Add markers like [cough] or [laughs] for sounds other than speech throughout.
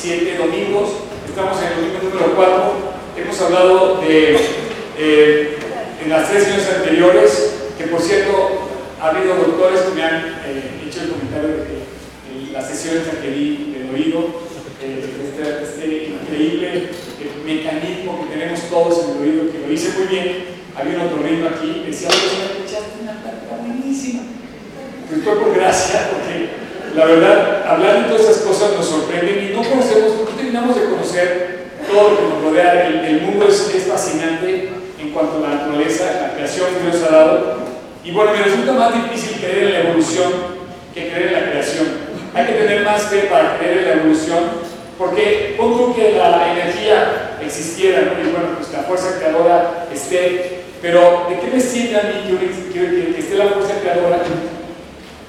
siete domingos. Estamos en el domingo número 4. Hemos hablado de, eh, en las tres sesiones anteriores, que por cierto, ha habido doctores que me han eh, hecho el comentario de que en las sesiones que di del oído, eh, este, este, increíble mecanismo que tenemos todos en el oído, que lo hice muy bien. Había un otorrino aquí, decía, oye, echaste una plática buenísima. Pues fue por gracia, porque la verdad, hablar de todas esas cosas nos sorprenden y no conocemos, no terminamos de conocer todo lo que nos rodea. El, mundo es, fascinante en cuanto a la naturaleza, la creación que Dios ha dado. Y bueno, me resulta más difícil creer en la evolución que creer en la creación. Hay que tener más fe para creer en la evolución, porque pongo que la energía existiera, ¿no? y bueno, pues la fuerza creadora esté, pero ¿de qué me sirve a mí que esté la fuerza creadora?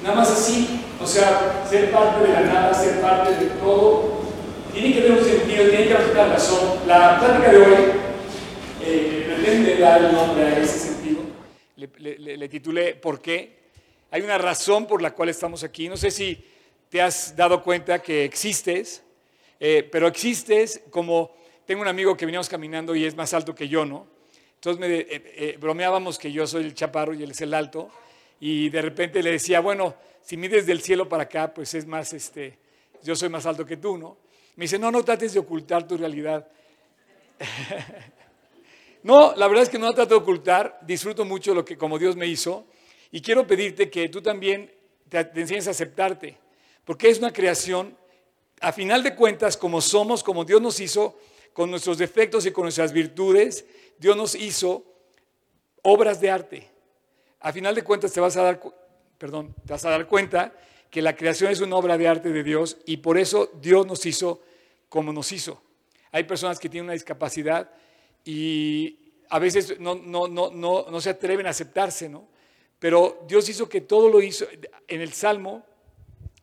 Nada más así, o sea, ser parte de la nada, ser parte de todo, tiene que tener un sentido, tiene que una razón. La plática de hoy eh, pretende dar el nombre a ese sentido. Le, titulé ¿Por qué? Hay una razón por la cual estamos aquí. No sé si te has dado cuenta que existes, eh, pero existes como tengo un amigo que veníamos caminando y es más alto que yo, ¿no? Entonces me, eh, bromeábamos que yo soy el chaparro y él es el alto, y de repente le decía, bueno, si mides del cielo para acá, pues es más, este, yo soy más alto que tú, ¿no? Me dice, no, no trates de ocultar tu realidad. [laughs] no, la verdad es que no trato de ocultar, disfruto mucho lo que como Dios me hizo y quiero pedirte que tú también te, te enseñes a aceptarte, porque es una creación, a final de cuentas, como somos, como Dios nos hizo, con nuestros defectos y con nuestras virtudes, Dios nos hizo obras de arte. A final de cuentas te vas a dar perdón, te vas a dar cuenta que la creación es una obra de arte de Dios y por eso Dios nos hizo como nos hizo. Hay personas que tienen una discapacidad y a veces no, no, no, no, no se atreven a aceptarse, ¿no? Pero Dios hizo que todo lo hizo. En el Salmo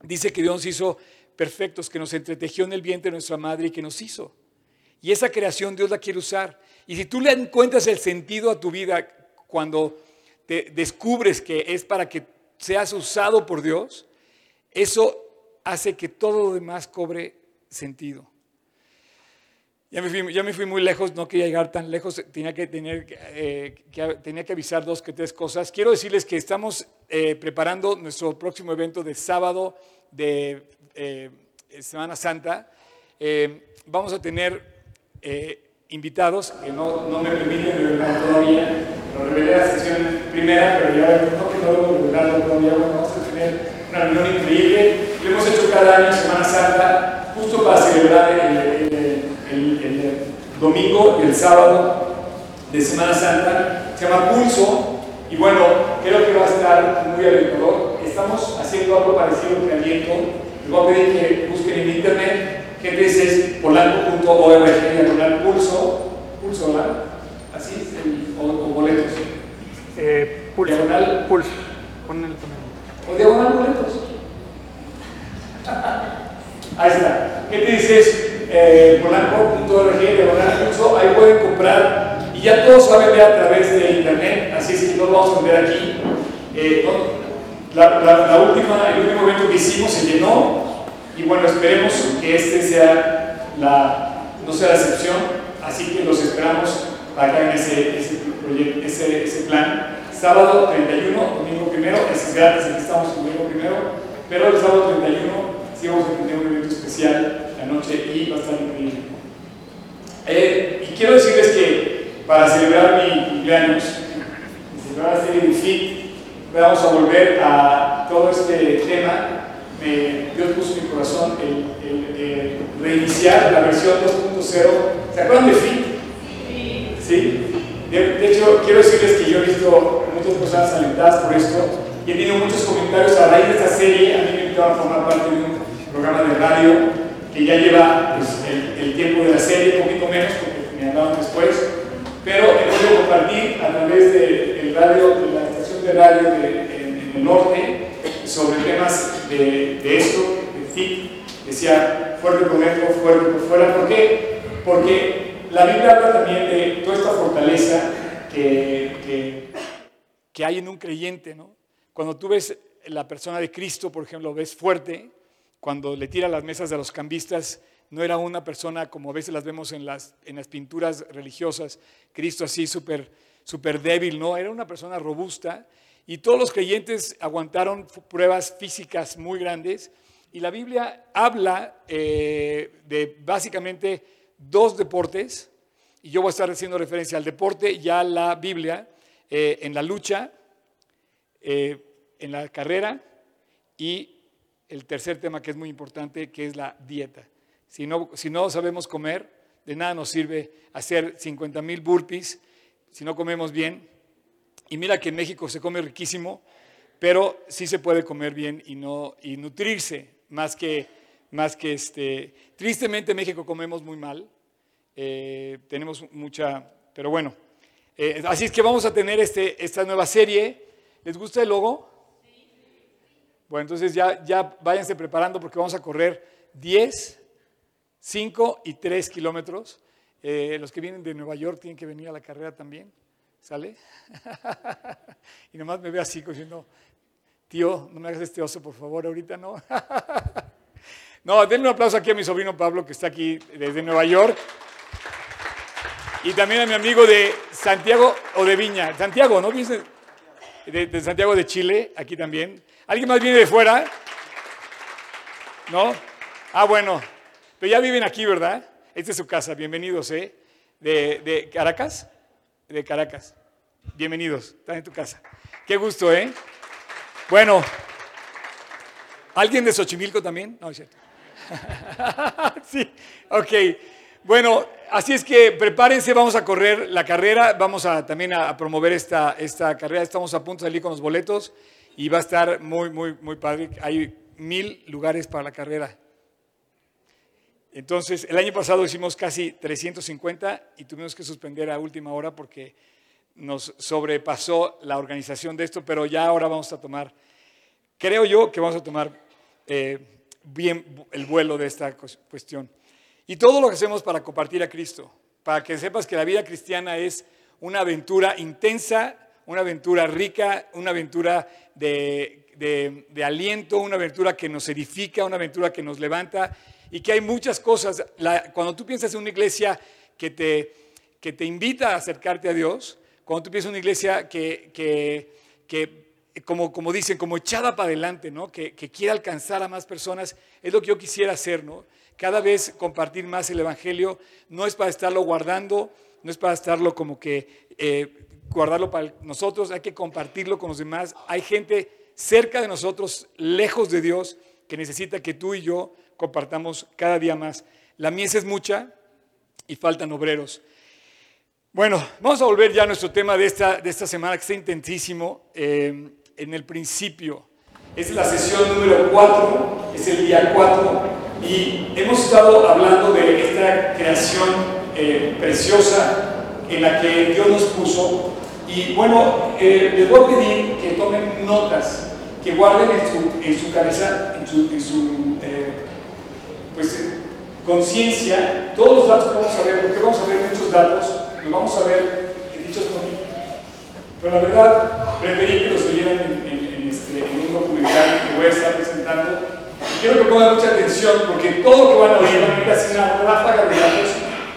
dice que Dios nos hizo perfectos, que nos entretejió en el vientre de nuestra madre y que nos hizo. Y esa creación Dios la quiere usar. Y si tú le encuentras el sentido a tu vida cuando te descubres que es para que seas usado por Dios, eso hace que todo lo demás cobre sentido. Ya me, fui, ya me fui muy lejos, no quería llegar tan lejos, tenía que, tener, eh, tenía que avisar dos que tres cosas. Quiero decirles que estamos eh, preparando nuestro próximo evento de sábado de eh, Semana Santa. vamos a tener invitados que no, no me permiten todavía. Lo revelé la sesión primera, pero ya no que no lo revelarlo todavía. Vamos a tener una reunión increíble. Lo hemos hecho cada año en Semana Santa, justo para celebrar el, el, el, domingo y el sábado de Semana Santa. Se llama Pulso. Y bueno, creo que va a estar muy alentador. Estamos haciendo algo parecido al aliento. Les voy a pedir que busquen en internet Gente es polanco.org, pulso, pulso, ¿verdad? Así o, o, boletos. Eh, pulso. Diagonal pulso. O diagonal boletos. [laughs] Ahí está. ¿Qué te dices? Eh, polanco.org, diagonal pulso. Ahí pueden comprar. Y ya todos saben ver a través de internet, así es que no lo vamos a ver aquí. Eh, la, la, la, última, el último evento que hicimos se llenó y bueno, esperemos que este sea la, no sea la excepción, así que los esperamos que hagan ese, ese, proyecto, ese, plan. Sábado 31, domingo primero, es gratis, aquí estamos domingo primero, pero el sábado 31 sí vamos a tener un evento especial la noche y va a estar increíble. Eh, y quiero decirles que para celebrar mi cumpleaños, celebrar la serie de FIT, vamos a volver a todo este tema me, Dios puso en mi corazón el, reiniciar la versión 2.0. ¿Se acuerdan de FIT? Sí. De, hecho, quiero decirles que yo he visto muchas personas alentadas por esto y he tenido muchos comentarios a raíz de esta serie. A mí me invitaron a formar parte de un programa de radio que ya lleva pues, el, tiempo de la serie, un poquito menos porque me hablaban después. Pero he podido compartir a través del radio, de la estación de radio en el norte, sobre temas de, de esto, de FIT, decía fuerte por dentro, fuerte por fuera. ¿Por qué? Porque la Biblia habla también de toda esta fortaleza que, que, hay en un creyente, ¿no? Cuando tú ves la persona de Cristo, por ejemplo, ves fuerte, cuando le tira las mesas de los cambistas, no era una persona como a veces las vemos en las, en las pinturas religiosas, Cristo así súper super débil, no, era una persona robusta y todos los creyentes aguantaron pruebas físicas muy grandes y la Biblia habla eh, de básicamente dos deportes, y yo voy a estar haciendo referencia al deporte y a la Biblia, eh, en la lucha, eh, en la carrera y el tercer tema que es muy importante, que es la dieta. Si no, si no sabemos comer, de nada nos sirve hacer 50 mil burpees si no comemos bien. Y mira que en México se come riquísimo, pero sí se puede comer bien y, no, y nutrirse más que, más que este. Tristemente en México comemos muy mal, eh, tenemos mucha, pero bueno. Eh, así es que vamos a tener este, esta nueva serie. ¿Les gusta el logo? Bueno, entonces ya, ya váyanse preparando porque vamos a correr 10, 5 y 3 kilómetros. Eh, los que vienen de Nueva York tienen que venir a la carrera también. ¿Sale? [laughs] y nomás me ve así diciendo, tío, no me hagas este oso, por favor, ahorita no. [laughs] no, denle un aplauso aquí a mi sobrino Pablo, que está aquí desde Nueva York. Y también a mi amigo de Santiago o de Viña. Santiago, ¿no? De, de Santiago de Chile, aquí también. ¿Alguien más viene de fuera? ¿No? Ah, bueno. Pero ya viven aquí, ¿verdad? Esta es su casa. Bienvenidos, ¿eh? De, de Caracas. De Caracas. Bienvenidos. Están en tu casa. Qué gusto, ¿eh? Bueno. ¿Alguien de Xochimilco también? No, es cierto. [laughs] sí, ok. Bueno, así es que prepárense, vamos a correr la carrera, vamos a también a, promover esta, esta carrera, estamos a punto de salir con los boletos y va a estar muy, muy, muy padre. Hay mil lugares para la carrera. Entonces, el año pasado hicimos casi 350 y tuvimos que suspender a última hora porque nos sobrepasó la organización de esto, pero ya ahora vamos a tomar, creo yo que vamos a tomar eh, bien el vuelo de esta cuestión. Y todo lo que hacemos para compartir a Cristo, para que sepas que la vida cristiana es una aventura intensa, una aventura rica, una aventura de, aliento, una aventura que nos edifica, una aventura que nos levanta y que hay muchas cosas. cuando tú piensas en una iglesia que te, que te invita a acercarte a Dios, cuando tú piensas en una iglesia que, que, como, como dicen, como echada para adelante, ¿no? que, que quiere alcanzar a más personas, es lo que yo quisiera hacer, ¿no? cada vez compartir más el Evangelio, no es para estarlo guardando, no es para estarlo como que eh, guardarlo para nosotros, hay que compartirlo con los demás. Hay gente cerca de nosotros, lejos de Dios, que necesita que tú y yo compartamos cada día más. La mies es mucha y faltan obreros. Bueno, vamos a volver ya a nuestro tema de esta, de esta semana que está intensísimo. Eh, en el principio, es la sesión número 4, es el día 4 y hemos estado hablando de esta creación eh, preciosa en la que Dios nos puso. Y bueno, eh, les voy a pedir que tomen notas, que guarden en su, en su cabeza, en su, en su eh, pues, conciencia, todos los datos que vamos a ver, porque vamos a ver muchos datos, los vamos a ver dichos por mí. Pero la verdad, preferí que los leyeran en, en, en, este, en un documental que voy a estar presentando. Quiero que pongan mucha atención porque todo lo que van a oír van a así una ráfaga de datos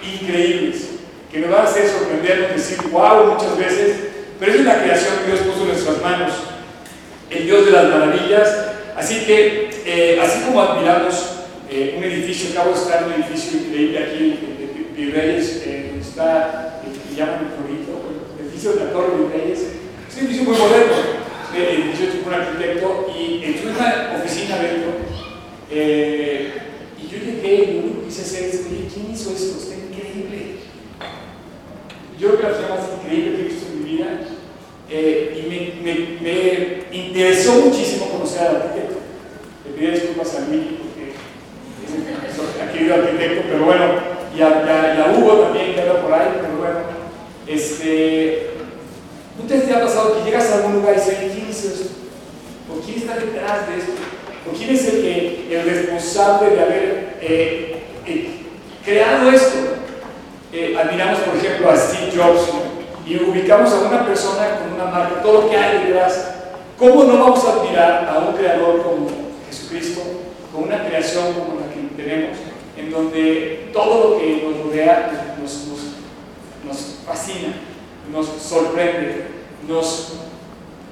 increíbles que nos van a hacer sorprendernos, decir wow muchas veces, pero es una creación que Dios puso en nuestras manos, el Dios de las maravillas. Así que, eh, así como admiramos eh, un edificio, acabo de estar en un edificio increíble aquí en Virreyes, eh, está, que llaman el Florito, el edificio de la Torre Virreyes, es un edificio muy moderno, el edificio es un arquitecto y en una oficina dentro eh, y yo llegué y lo único que quise hacer es decir, ¿quién hizo esto? Está increíble. Yo creo que la persona más increíble que he visto en mi vida eh, y me, me, interesó muchísimo conocer al arquitecto. Le pedí disculpas a mí porque es el querido arquitecto, pero bueno, y a, Hugo también que anda por ahí, pero bueno, este, ¿no te ha pasado que llegas a algún lugar y dices, ¿quién hizo esto? ¿O quién está detrás de esto? ¿O quién es el, que, el responsable de haber eh, eh, creado esto? Eh, admiramos, por ejemplo, a Steve Jobs y ubicamos a una persona con una marca, todo lo que hay detrás. ¿Cómo no vamos a admirar a un creador como Jesucristo, con una creación como la que tenemos? en donde todo lo que nos rodea nos fascina, nos sorprende, nos,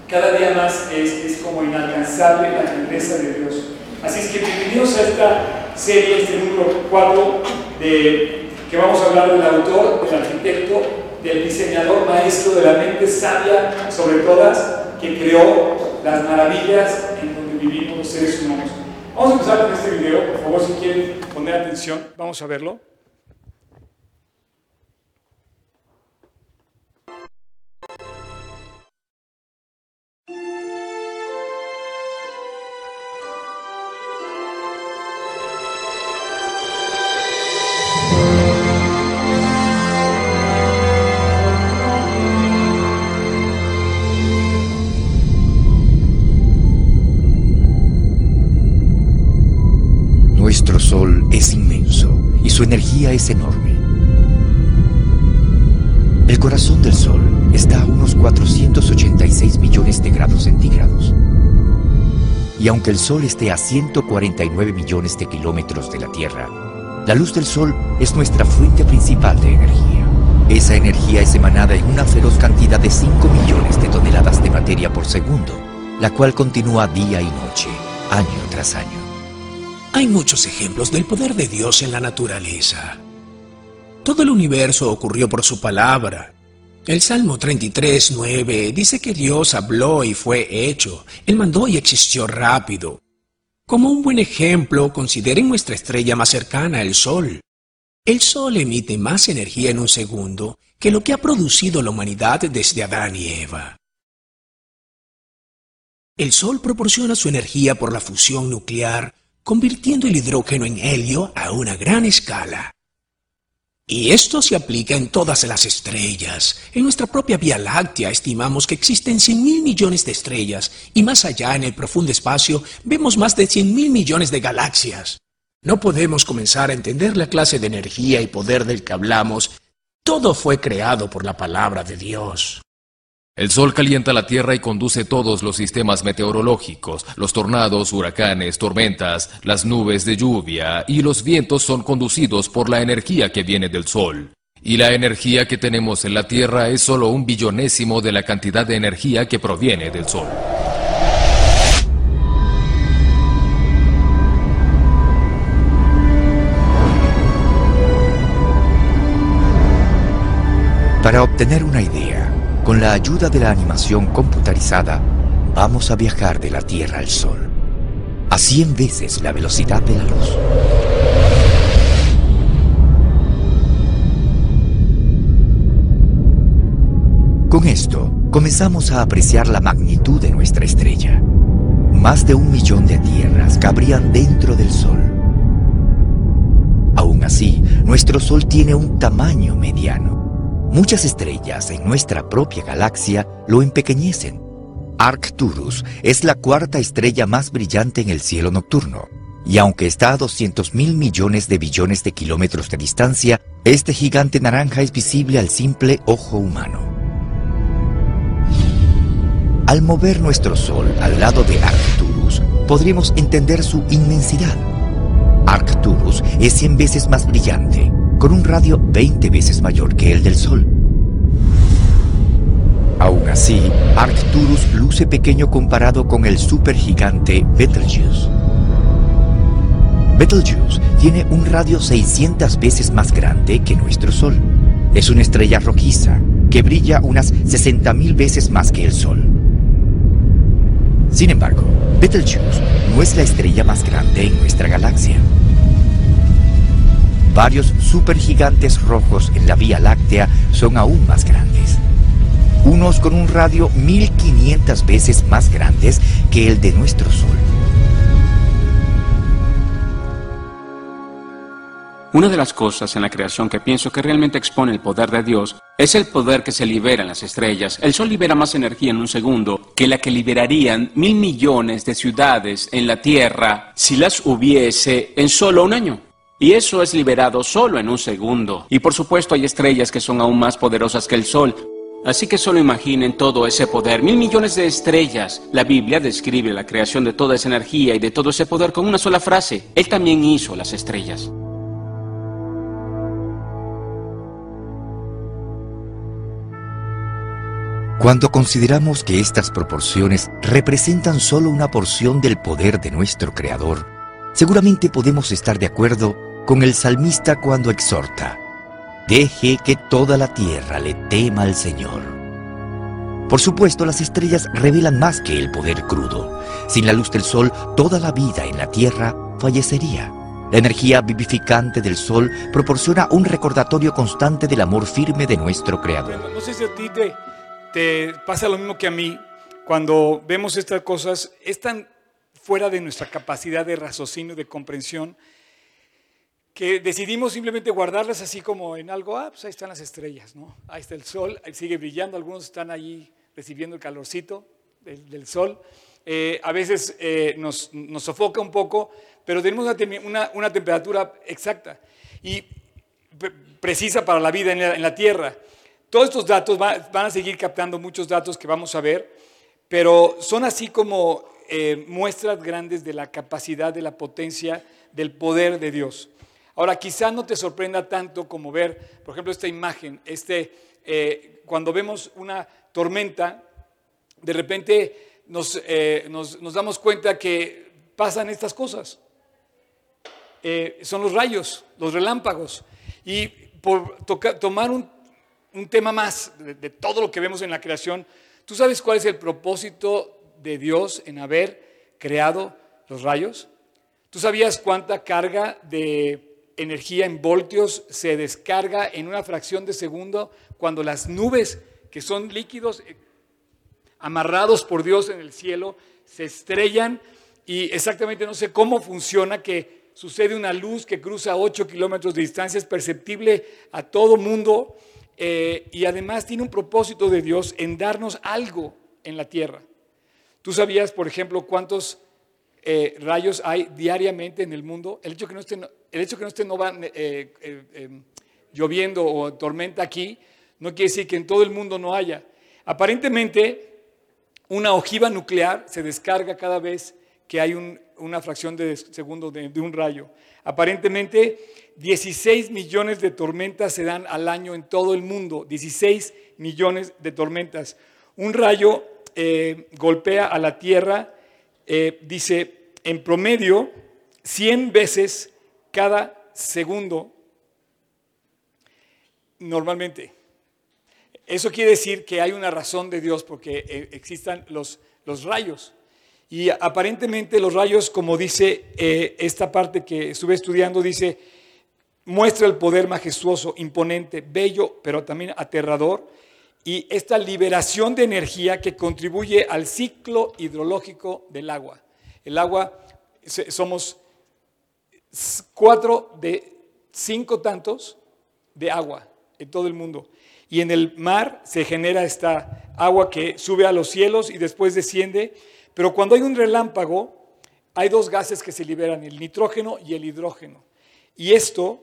cada día más es, es como inalcanzable la grandeza de Dios. Así es que bienvenidos a esta serie, este número 4, de, que vamos a hablar del autor, del arquitecto, del diseñador maestro de la mente sabia sobre todas, que creó las maravillas en donde vivimos los seres humanos. Vamos a empezar con este video, por favor, si quieren poner atención, vamos a verlo. El corazón del Sol está a unos 486 millones de grados centígrados. Y aunque el Sol esté a 149 millones de kilómetros de la Tierra, la luz del Sol es nuestra fuente principal de energía. Esa energía es emanada en una feroz cantidad de 5 millones de toneladas de materia por segundo, la cual continúa día y noche, año tras año. Hay muchos ejemplos del poder de Dios en la naturaleza. Todo el universo ocurrió por su palabra. El Salmo 33, 9 dice que Dios habló y fue hecho. Él mandó y existió rápido. Como un buen ejemplo, consideren nuestra estrella más cercana, el Sol. El Sol emite más energía en un segundo que lo que ha producido la humanidad desde Adán y Eva. El Sol proporciona su energía por la fusión nuclear convirtiendo el hidrógeno en helio a una gran escala. Y esto se aplica en todas las estrellas. En nuestra propia Vía Láctea estimamos que existen 100 mil millones de estrellas y más allá en el profundo espacio vemos más de 100 mil millones de galaxias. No podemos comenzar a entender la clase de energía y poder del que hablamos. Todo fue creado por la palabra de Dios. El sol calienta la tierra y conduce todos los sistemas meteorológicos. Los tornados, huracanes, tormentas, las nubes de lluvia y los vientos son conducidos por la energía que viene del sol. Y la energía que tenemos en la tierra es solo un billonésimo de la cantidad de energía que proviene del sol. Para obtener una idea, con la ayuda de la animación computarizada, vamos a viajar de la Tierra al Sol, a 100 veces la velocidad de la luz. Con esto, comenzamos a apreciar la magnitud de nuestra estrella. Más de un millón de tierras cabrían dentro del Sol. Aún así, nuestro Sol tiene un tamaño mediano. Muchas estrellas en nuestra propia galaxia lo empequeñecen. Arcturus es la cuarta estrella más brillante en el cielo nocturno, y aunque está a 200 mil millones de billones de kilómetros de distancia, este gigante naranja es visible al simple ojo humano. Al mover nuestro Sol al lado de Arcturus, podríamos entender su inmensidad. Arcturus es 100 veces más brillante, con un radio 20 veces mayor que el del Sol. Aún así, Arcturus luce pequeño comparado con el supergigante Betelgeuse. Betelgeuse tiene un radio 600 veces más grande que nuestro Sol. Es una estrella rojiza que brilla unas 60.000 veces más que el Sol. Sin embargo, Betelgeuse no es la estrella más grande en nuestra galaxia. Varios supergigantes rojos en la Vía Láctea son aún más grandes. Unos con un radio 1500 veces más grandes que el de nuestro Sol. Una de las cosas en la creación que pienso que realmente expone el poder de Dios es el poder que se libera en las estrellas. El Sol libera más energía en un segundo que la que liberarían mil millones de ciudades en la Tierra si las hubiese en solo un año. Y eso es liberado solo en un segundo. Y por supuesto hay estrellas que son aún más poderosas que el Sol. Así que solo imaginen todo ese poder, mil millones de estrellas. La Biblia describe la creación de toda esa energía y de todo ese poder con una sola frase. Él también hizo las estrellas. Cuando consideramos que estas proporciones representan solo una porción del poder de nuestro Creador, seguramente podemos estar de acuerdo con el salmista cuando exhorta, deje que toda la tierra le tema al Señor. Por supuesto, las estrellas revelan más que el poder crudo. Sin la luz del sol, toda la vida en la tierra fallecería. La energía vivificante del sol proporciona un recordatorio constante del amor firme de nuestro Creador. No sé si a ti te, te pasa lo mismo que a mí cuando vemos estas cosas, es tan fuera de nuestra capacidad de raciocinio, de comprensión, que decidimos simplemente guardarlas así como en algo, ah, pues ahí están las estrellas, ¿no? Ahí está el sol, ahí sigue brillando, algunos están allí recibiendo el calorcito del, sol. Eh, a veces eh, nos, nos, sofoca un poco, pero tenemos una, una, temperatura exacta y precisa para la vida en la, en la Tierra. Todos estos datos van, a seguir captando muchos datos que vamos a ver, pero son así como eh, muestras grandes de la capacidad, de la potencia, del poder de Dios. Ahora, quizá no te sorprenda tanto como ver, por ejemplo, esta imagen, este, eh, cuando vemos una tormenta, de repente nos, eh, nos, nos damos cuenta que pasan estas cosas. Eh, son los rayos, los relámpagos. Y por tocar, tomar un un tema más de, de, todo lo que vemos en la creación. ¿Tú sabes cuál es el propósito de Dios en haber creado los rayos? ¿Tú sabías cuánta carga de energía en voltios se descarga en una fracción de segundo cuando las nubes, que son líquidos eh, amarrados por Dios en el cielo, se estrellan? Y exactamente no sé cómo funciona que sucede una luz que cruza 8 kilómetros de distancia, es perceptible a todo mundo eh, y además tiene un propósito de Dios en darnos algo en la tierra. ¿Tú sabías, por ejemplo, cuántos eh, rayos hay diariamente en el mundo? El hecho que no esté, el hecho que no, esté no va, eh, em, lloviendo o tormenta aquí no quiere decir que en todo el mundo no haya. Aparentemente, una ojiva nuclear se descarga cada vez que hay un, una fracción de segundo de, un rayo. Aparentemente, 16 millones de tormentas se dan al año en todo el mundo. 16 millones de tormentas. Un rayo eh, golpea a la Tierra, eh, dice, en promedio, 100 veces cada segundo, normalmente. Eso quiere decir que hay una razón de Dios porque eh, existan los, los rayos. Y aparentemente los rayos, como dice eh, esta parte que estuve estudiando, dice, muestra el poder majestuoso, imponente, bello, pero también aterrador, y esta liberación de energía que contribuye al ciclo hidrológico del agua. El agua, somos cuatro de cinco tantos de agua en todo el mundo. Y en el mar se genera esta agua que sube a los cielos y después desciende pero cuando hay un relámpago, hay dos gases que se liberan, el nitrógeno y el hidrógeno. Y esto,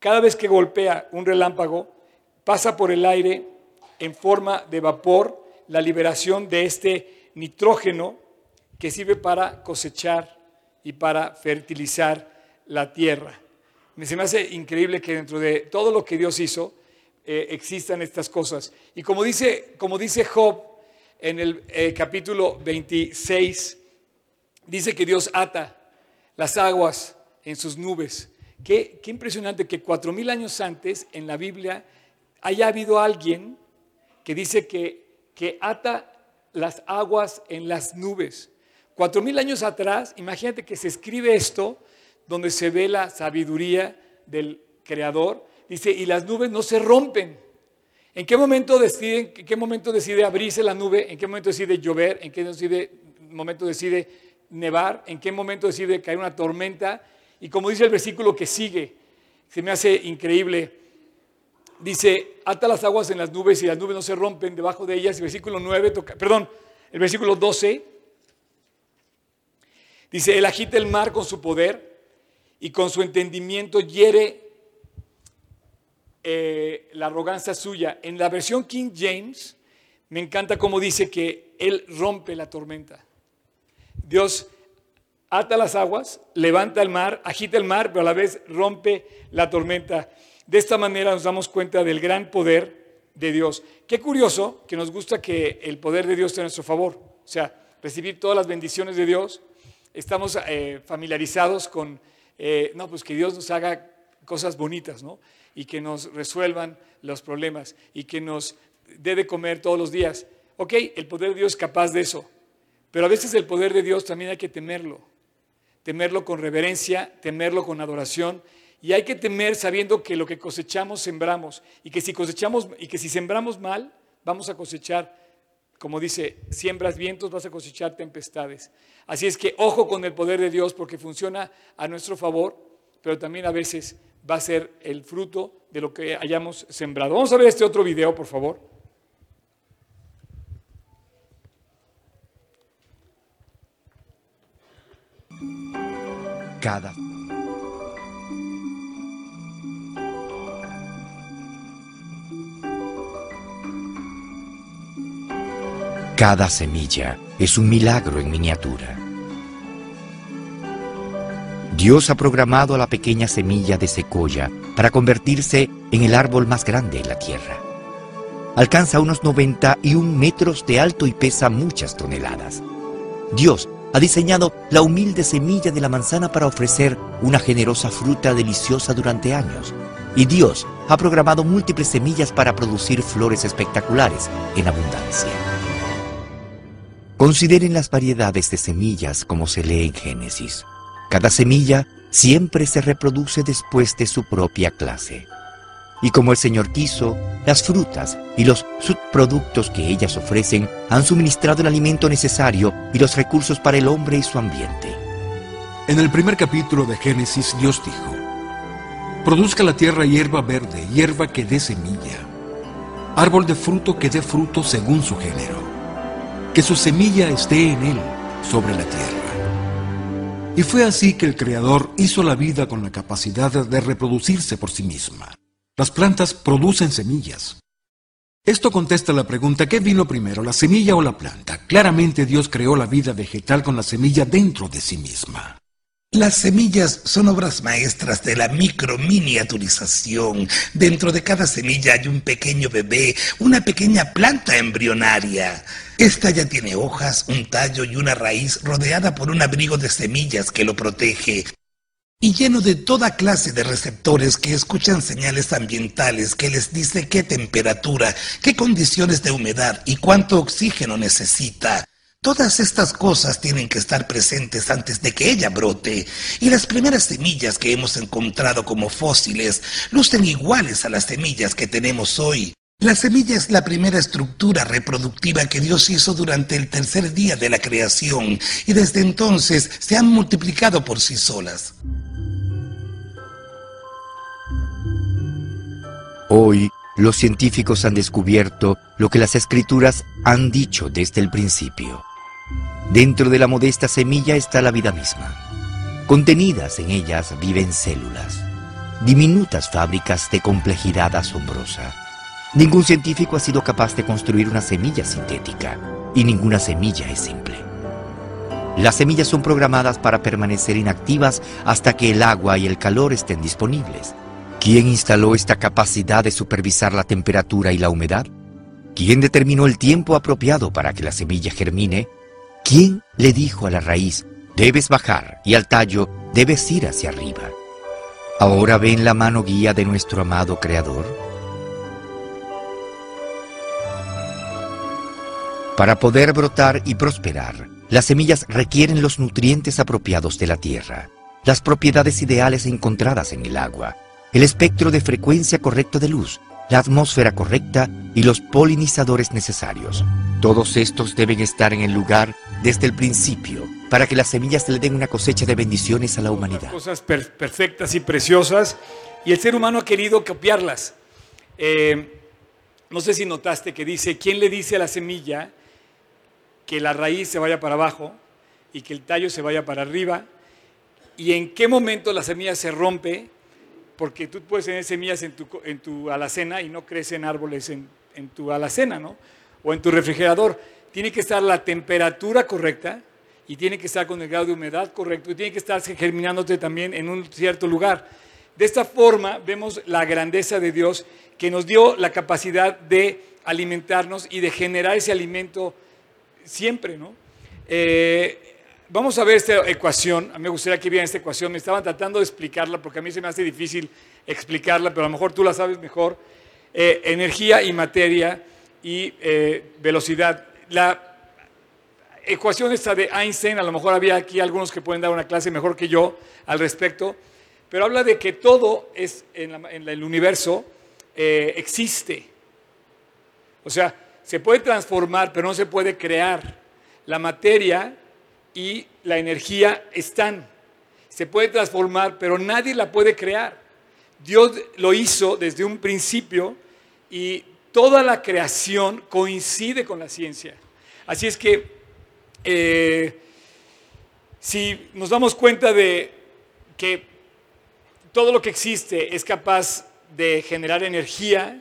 cada vez que golpea un relámpago, pasa por el aire en forma de vapor la liberación de este nitrógeno que sirve para cosechar y para fertilizar la tierra. Se me hace increíble que dentro de todo lo que Dios hizo eh, existan estas cosas. Y como dice, como dice Job, en el eh, capítulo 26, dice que Dios ata las aguas en sus nubes. Qué impresionante que cuatro mil años antes en la Biblia haya habido alguien que dice que, que ata las aguas en las nubes. Cuatro mil años atrás, imagínate que se escribe esto donde se ve la sabiduría del Creador. Dice, y las nubes no se rompen. ¿En qué momento decide, qué momento decide abrirse la nube? ¿En qué momento decide llover? ¿En qué momento decide nevar? ¿En qué momento decide caer una tormenta? Y como dice el versículo que sigue, se me hace increíble. Dice, ata las aguas en las nubes y las nubes no se rompen debajo de ellas. El versículo 9, toca, perdón, el versículo 12. Dice, él agita el mar con su poder y con su entendimiento hiere eh, la arrogancia suya. En la versión King James, me encanta cómo dice que Él rompe la tormenta. Dios ata las aguas, levanta el mar, agita el mar, pero a la vez rompe la tormenta. De esta manera nos damos cuenta del gran poder de Dios. Qué curioso que nos gusta que el poder de Dios esté a nuestro favor. O sea, recibir todas las bendiciones de Dios. Estamos eh, familiarizados con, eh, no, pues que Dios nos haga cosas bonitas, ¿no? Y que nos resuelvan los problemas y que nos dé de comer todos los días. Ok, el poder de Dios es capaz de eso. Pero a veces el poder de Dios también hay que temerlo. Temerlo con reverencia, temerlo con adoración. Y hay que temer sabiendo que lo que cosechamos, sembramos. Y que si cosechamos, y que si sembramos mal, vamos a cosechar como dice, siembras vientos, vas a cosechar tempestades. Así es que ojo con el poder de Dios porque funciona a nuestro favor, pero también a veces va a ser el fruto de lo que hayamos sembrado. Vamos a ver este otro video, por favor. Cada Cada semilla es un milagro en miniatura. Dios ha programado a la pequeña semilla de secoya para convertirse en el árbol más grande en la tierra. Alcanza unos 91 metros de alto y pesa muchas toneladas. Dios ha diseñado la humilde semilla de la manzana para ofrecer una generosa fruta deliciosa durante años. Y Dios ha programado múltiples semillas para producir flores espectaculares en abundancia. Consideren las variedades de semillas como se lee en Génesis. Cada semilla siempre se reproduce después de su propia clase. Y como el Señor quiso, las frutas y los subproductos que ellas ofrecen han suministrado el alimento necesario y los recursos para el hombre y su ambiente. En el primer capítulo de Génesis, Dios dijo, Produzca la tierra hierba verde, hierba que dé semilla, árbol de fruto que dé fruto según su género que su semilla esté en él, sobre la tierra. Y fue así que el Creador hizo la vida con la capacidad de reproducirse por sí misma. Las plantas producen semillas. Esto contesta la pregunta, ¿qué vino primero, la semilla o la planta? Claramente Dios creó la vida vegetal con la semilla dentro de sí misma. Las semillas son obras maestras de la microminiaturización. Dentro de cada semilla hay un pequeño bebé, una pequeña planta embrionaria. Esta ya tiene hojas, un tallo y una raíz rodeada por un abrigo de semillas que lo protege y lleno de toda clase de receptores que escuchan señales ambientales que les dice qué temperatura, qué condiciones de humedad y cuánto oxígeno necesita. Todas estas cosas tienen que estar presentes antes de que ella brote, y las primeras semillas que hemos encontrado como fósiles lucen iguales a las semillas que tenemos hoy. La semilla es la primera estructura reproductiva que Dios hizo durante el tercer día de la creación, y desde entonces se han multiplicado por sí solas. Hoy, los científicos han descubierto lo que las escrituras han dicho desde el principio. Dentro de la modesta semilla está la vida misma. Contenidas en ellas viven células, diminutas fábricas de complejidad asombrosa. Ningún científico ha sido capaz de construir una semilla sintética y ninguna semilla es simple. Las semillas son programadas para permanecer inactivas hasta que el agua y el calor estén disponibles. ¿Quién instaló esta capacidad de supervisar la temperatura y la humedad? ¿Quién determinó el tiempo apropiado para que la semilla germine ¿Quién le dijo a la raíz, debes bajar y al tallo, debes ir hacia arriba? ¿Ahora ven la mano guía de nuestro amado Creador? Para poder brotar y prosperar, las semillas requieren los nutrientes apropiados de la tierra, las propiedades ideales encontradas en el agua, el espectro de frecuencia correcto de luz, la atmósfera correcta y los polinizadores necesarios. Todos estos deben estar en el lugar desde el principio para que las semillas le den una cosecha de bendiciones a la humanidad. Cosas perfectas y preciosas y el ser humano ha querido copiarlas. Eh, no sé si notaste que dice, ¿quién le dice a la semilla que la raíz se vaya para abajo y que el tallo se vaya para arriba? ¿Y en qué momento la semilla se rompe porque tú puedes tener semillas en tu, en tu alacena y no crecen árboles en, en tu alacena, ¿no? O en tu refrigerador. Tiene que estar la temperatura correcta y tiene que estar con el grado de humedad correcto y tiene que estar germinándote también en un cierto lugar. De esta forma vemos la grandeza de Dios que nos dio la capacidad de alimentarnos y de generar ese alimento siempre, ¿no? Eh, vamos a ver esta ecuación. A mí me gustaría que vieran esta ecuación. Me estaban tratando de explicarla porque a mí se me hace difícil explicarla, pero a lo mejor tú la sabes mejor. Eh, energía y materia y eh, velocidad. La ecuación esta de Einstein, a lo mejor había aquí algunos que pueden dar una clase mejor que yo al respecto, pero habla de que todo es en, el universo eh, existe. O sea, se puede transformar, pero no se puede crear. La materia y la energía están. Se puede transformar, pero nadie la puede crear. Dios lo hizo desde un principio y toda la creación coincide con la ciencia. Así es que eh, si nos damos cuenta de que todo lo que existe es capaz de generar energía,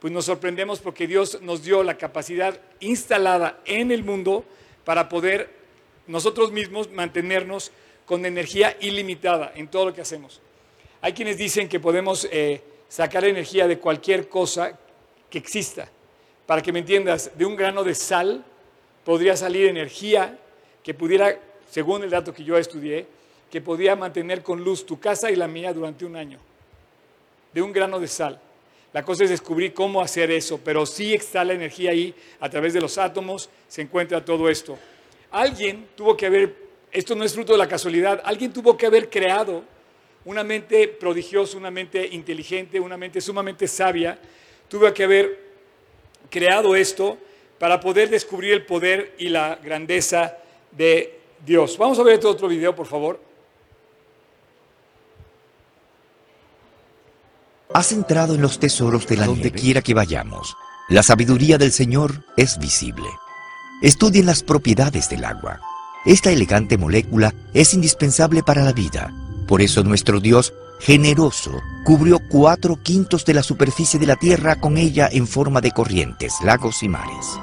pues nos sorprendemos porque Dios nos dio la capacidad instalada en el mundo para poder nosotros mismos mantenernos con energía ilimitada en todo lo que hacemos. Hay quienes dicen que podemos eh, sacar energía de cualquier cosa que exista. Para que me entiendas, de un grano de sal podría salir energía que pudiera, según el dato que yo estudié, que podía mantener con luz tu casa y la mía durante un año. De un grano de sal. La cosa es descubrir cómo hacer eso, pero sí está la energía ahí, a través de los átomos se encuentra todo esto. Alguien tuvo que haber, esto no es fruto de la casualidad, alguien tuvo que haber creado una mente prodigiosa, una mente inteligente, una mente sumamente sabia, tuvo que haber creado esto para poder descubrir el poder y la grandeza de Dios. Vamos a ver este otro video, por favor. Has entrado en los tesoros de la donde quiera que vayamos. La sabiduría del Señor es visible. Estudien las propiedades del agua. Esta elegante molécula es indispensable para la vida. Por eso nuestro Dios generoso, cubrió cuatro quintos de la superficie de la Tierra con ella en forma de corrientes, lagos y mares.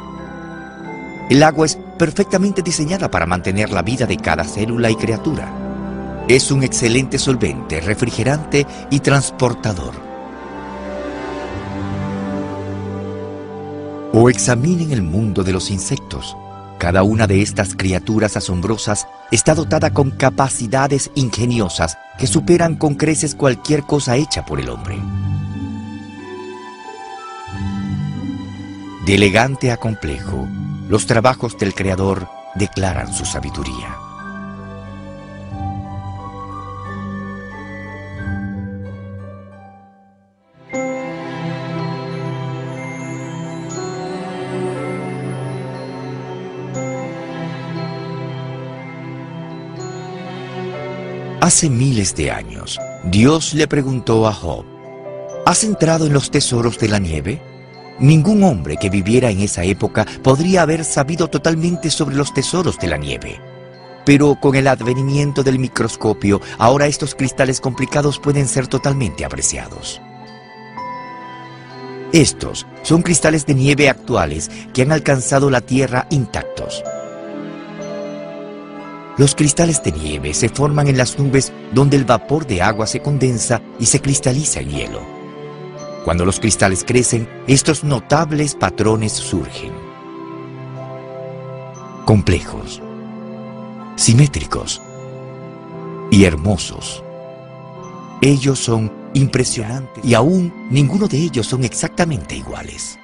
El agua es perfectamente diseñada para mantener la vida de cada célula y criatura. Es un excelente solvente, refrigerante y transportador. O examinen el mundo de los insectos. Cada una de estas criaturas asombrosas está dotada con capacidades ingeniosas que superan con creces cualquier cosa hecha por el hombre. De elegante a complejo, los trabajos del Creador declaran su sabiduría. Hace miles de años, Dios le preguntó a Job, ¿has entrado en los tesoros de la nieve? Ningún hombre que viviera en esa época podría haber sabido totalmente sobre los tesoros de la nieve. Pero con el advenimiento del microscopio, ahora estos cristales complicados pueden ser totalmente apreciados. Estos son cristales de nieve actuales que han alcanzado la Tierra intactos. Los cristales de nieve se forman en las nubes donde el vapor de agua se condensa y se cristaliza en hielo. Cuando los cristales crecen, estos notables patrones surgen. Complejos, simétricos y hermosos. Ellos son impresionantes y aún ninguno de ellos son exactamente iguales.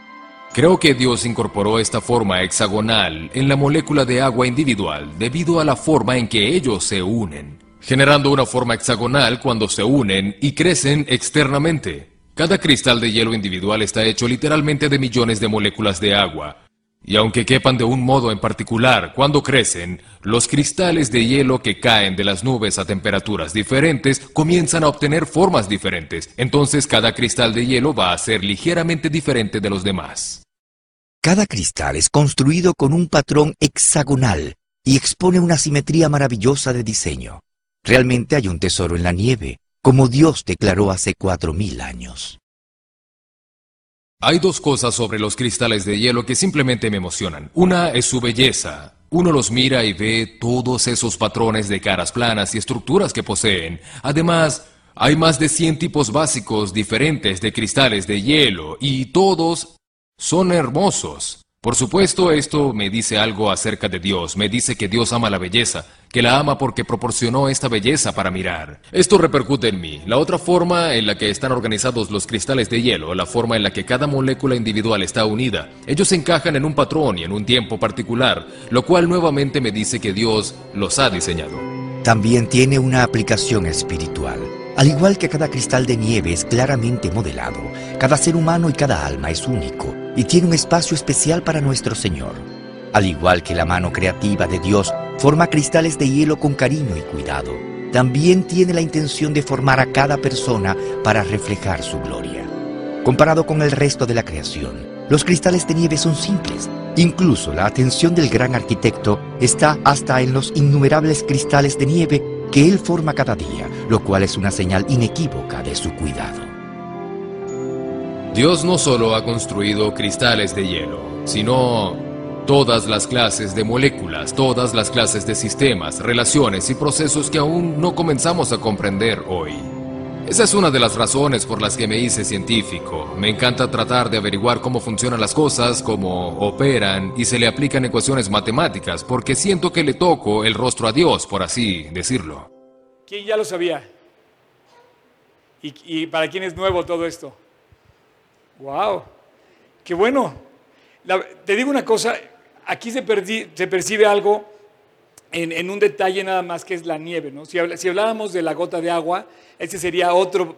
Creo que Dios incorporó esta forma hexagonal en la molécula de agua individual debido a la forma en que ellos se unen, generando una forma hexagonal cuando se unen y crecen externamente. Cada cristal de hielo individual está hecho literalmente de millones de moléculas de agua, y aunque quepan de un modo en particular cuando crecen, los cristales de hielo que caen de las nubes a temperaturas diferentes comienzan a obtener formas diferentes, entonces cada cristal de hielo va a ser ligeramente diferente de los demás. Cada cristal es construido con un patrón hexagonal y expone una simetría maravillosa de diseño. Realmente hay un tesoro en la nieve, como Dios declaró hace cuatro mil años. Hay dos cosas sobre los cristales de hielo que simplemente me emocionan. Una es su belleza. Uno los mira y ve todos esos patrones de caras planas y estructuras que poseen. Además, Hay más de 100 tipos básicos diferentes de cristales de hielo y todos son hermosos. Por supuesto, esto me dice algo acerca de Dios. Me dice que Dios ama la belleza, que la ama porque proporcionó esta belleza para mirar. Esto repercute en mí. La otra forma en la que están organizados los cristales de hielo, la forma en la que cada molécula individual está unida, ellos encajan en un patrón y en un tiempo particular, lo cual nuevamente me dice que Dios los ha diseñado. También tiene una aplicación espiritual. Al igual que cada cristal de nieve es claramente modelado, cada ser humano y cada alma es único y tiene un espacio especial para nuestro Señor. Al igual que la mano creativa de Dios forma cristales de hielo con cariño y cuidado, también tiene la intención de formar a cada persona para reflejar su gloria. Comparado con el resto de la creación, los cristales de nieve son simples. Incluso la atención del gran arquitecto está hasta en los innumerables cristales de nieve que él forma cada día, lo cual es una señal inequívoca de su cuidado. Dios no solo ha construido cristales de hielo, sino todas las clases de moléculas, todas las clases de sistemas, relaciones y procesos que aún no comenzamos a comprender hoy. Esa es una de las razones por las que me hice científico. Me encanta tratar de averiguar cómo funcionan las cosas, cómo operan y se le aplican ecuaciones matemáticas, porque siento que le toco el rostro a Dios, por así decirlo. ¿Quién ya lo sabía? ¿Y, y para quién es nuevo todo esto? ¡Wow! ¡Qué bueno! Te digo una cosa, aquí se, percibe algo en, un detalle nada más que es la nieve, ¿no? Si, si habláramos de la gota de agua, ese sería otro,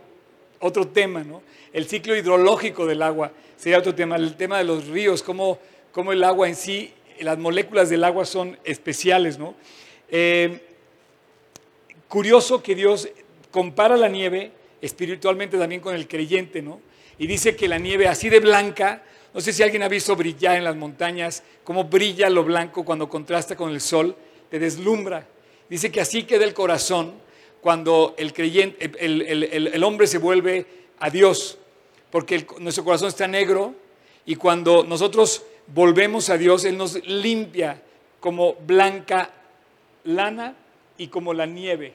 otro tema, ¿no? El ciclo hidrológico del agua sería otro tema, el tema de los ríos, cómo, cómo el agua en sí, las moléculas del agua son especiales, ¿no? Eh, curioso que Dios compara la nieve espiritualmente también con el creyente, ¿no? Y dice que la nieve así de blanca, no sé si alguien ha visto brillar en las montañas, cómo brilla lo blanco cuando contrasta con el sol, te deslumbra. Dice que así queda el corazón cuando el creyente, el, el- hombre se vuelve a Dios, porque nuestro corazón está negro y cuando nosotros volvemos a Dios, Él nos limpia como blanca lana y como la nieve.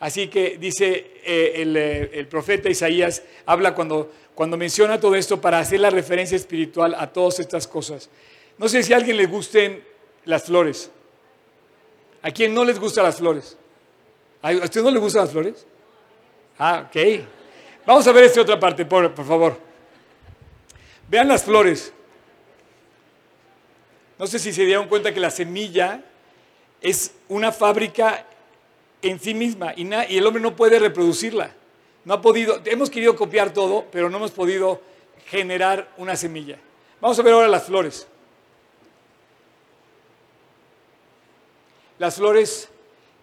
Así que dice eh, el, eh, el profeta Isaías, habla cuando, cuando menciona todo esto para hacer la referencia espiritual a todas estas cosas. No sé si a alguien le gusten las flores. ¿A quién no les gustan las flores? ¿A usted no le gustan las flores? Ah, ok. Vamos a ver esta otra parte, por, por favor. Vean las flores. No sé si se dieron cuenta que la semilla es una fábrica en sí misma y, el hombre no puede reproducirla. No ha podido, hemos querido copiar todo, pero no hemos podido generar una semilla. Vamos a ver ahora las flores. Las flores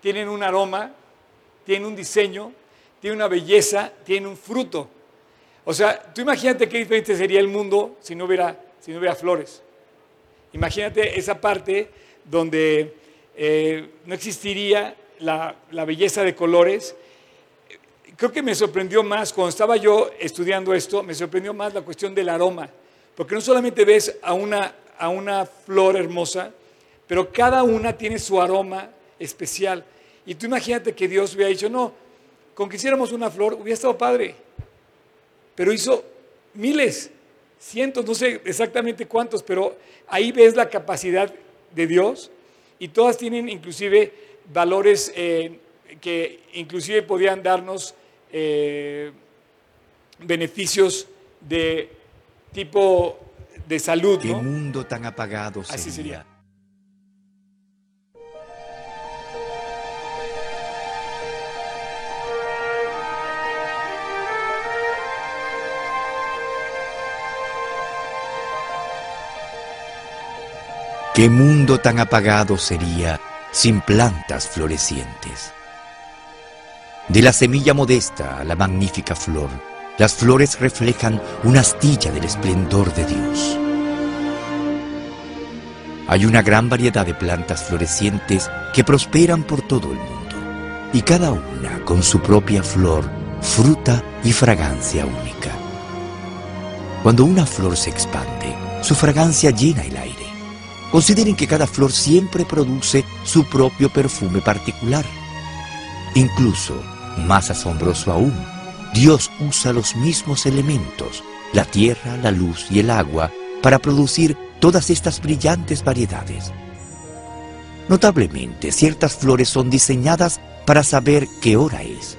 tienen un aroma, tienen un diseño, tienen una belleza, tienen un fruto. O sea, tú imagínate qué diferente sería el mundo si no hubiera, si no hubiera flores. Imagínate esa parte donde eh, no existiría la, belleza de colores. Creo que me sorprendió más, cuando estaba yo estudiando esto, me sorprendió más la cuestión del aroma. Porque no solamente ves a una, a una flor hermosa, pero cada una tiene su aroma especial. Y tú imagínate que Dios hubiera dicho, no, con que hiciéramos una flor hubiera estado padre. Pero hizo miles, cientos, no sé exactamente cuántos, pero ahí ves la capacidad de Dios y todas tienen inclusive valores eh, que inclusive podrían darnos eh, beneficios de tipo de salud, ¿Qué ¿no? mundo tan apagado Así sería? sería. ¿Qué mundo tan apagado sería sin plantas florecientes? De la semilla modesta a la magnífica flor, las flores reflejan una astilla del esplendor de Dios. Hay una gran variedad de plantas florecientes que prosperan por todo el mundo, y cada una con su propia flor, fruta y fragancia única. Cuando una flor se expande, su fragancia llena el aire. Consideren que cada flor siempre produce su propio perfume particular. Incluso, más asombroso aún, Dios usa los mismos elementos, la tierra, la luz y el agua, para producir todas estas brillantes variedades. Notablemente, ciertas flores son diseñadas para saber qué hora es.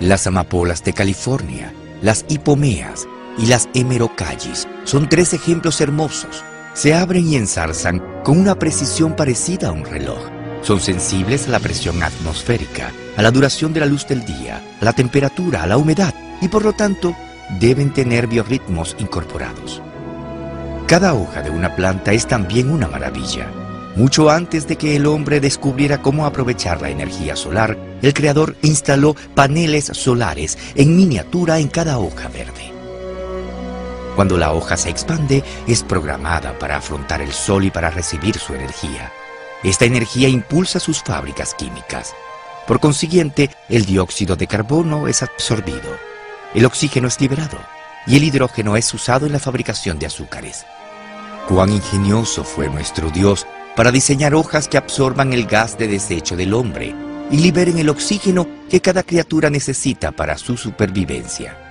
Las amapolas de California, las hipomeas y las hemerocallis son tres ejemplos hermosos. Se abren y ensarzan con una precisión parecida a un reloj. Son sensibles a la presión atmosférica, a la duración de la luz del día, a la temperatura, a la humedad y por lo tanto deben tener biorritmos incorporados. Cada hoja de una planta es también una maravilla. Mucho antes de que el hombre descubriera cómo aprovechar la energía solar, el creador instaló paneles solares en miniatura en cada hoja verde. Cuando la hoja se expande, es programada para afrontar el sol y para recibir su energía. Esta energía impulsa sus fábricas químicas. Por consiguiente, el dióxido de carbono es absorbido, el oxígeno es liberado y el hidrógeno es usado en la fabricación de azúcares. Cuán ingenioso fue nuestro Dios para diseñar hojas que absorban el gas de desecho del hombre y liberen el oxígeno que cada criatura necesita para su supervivencia.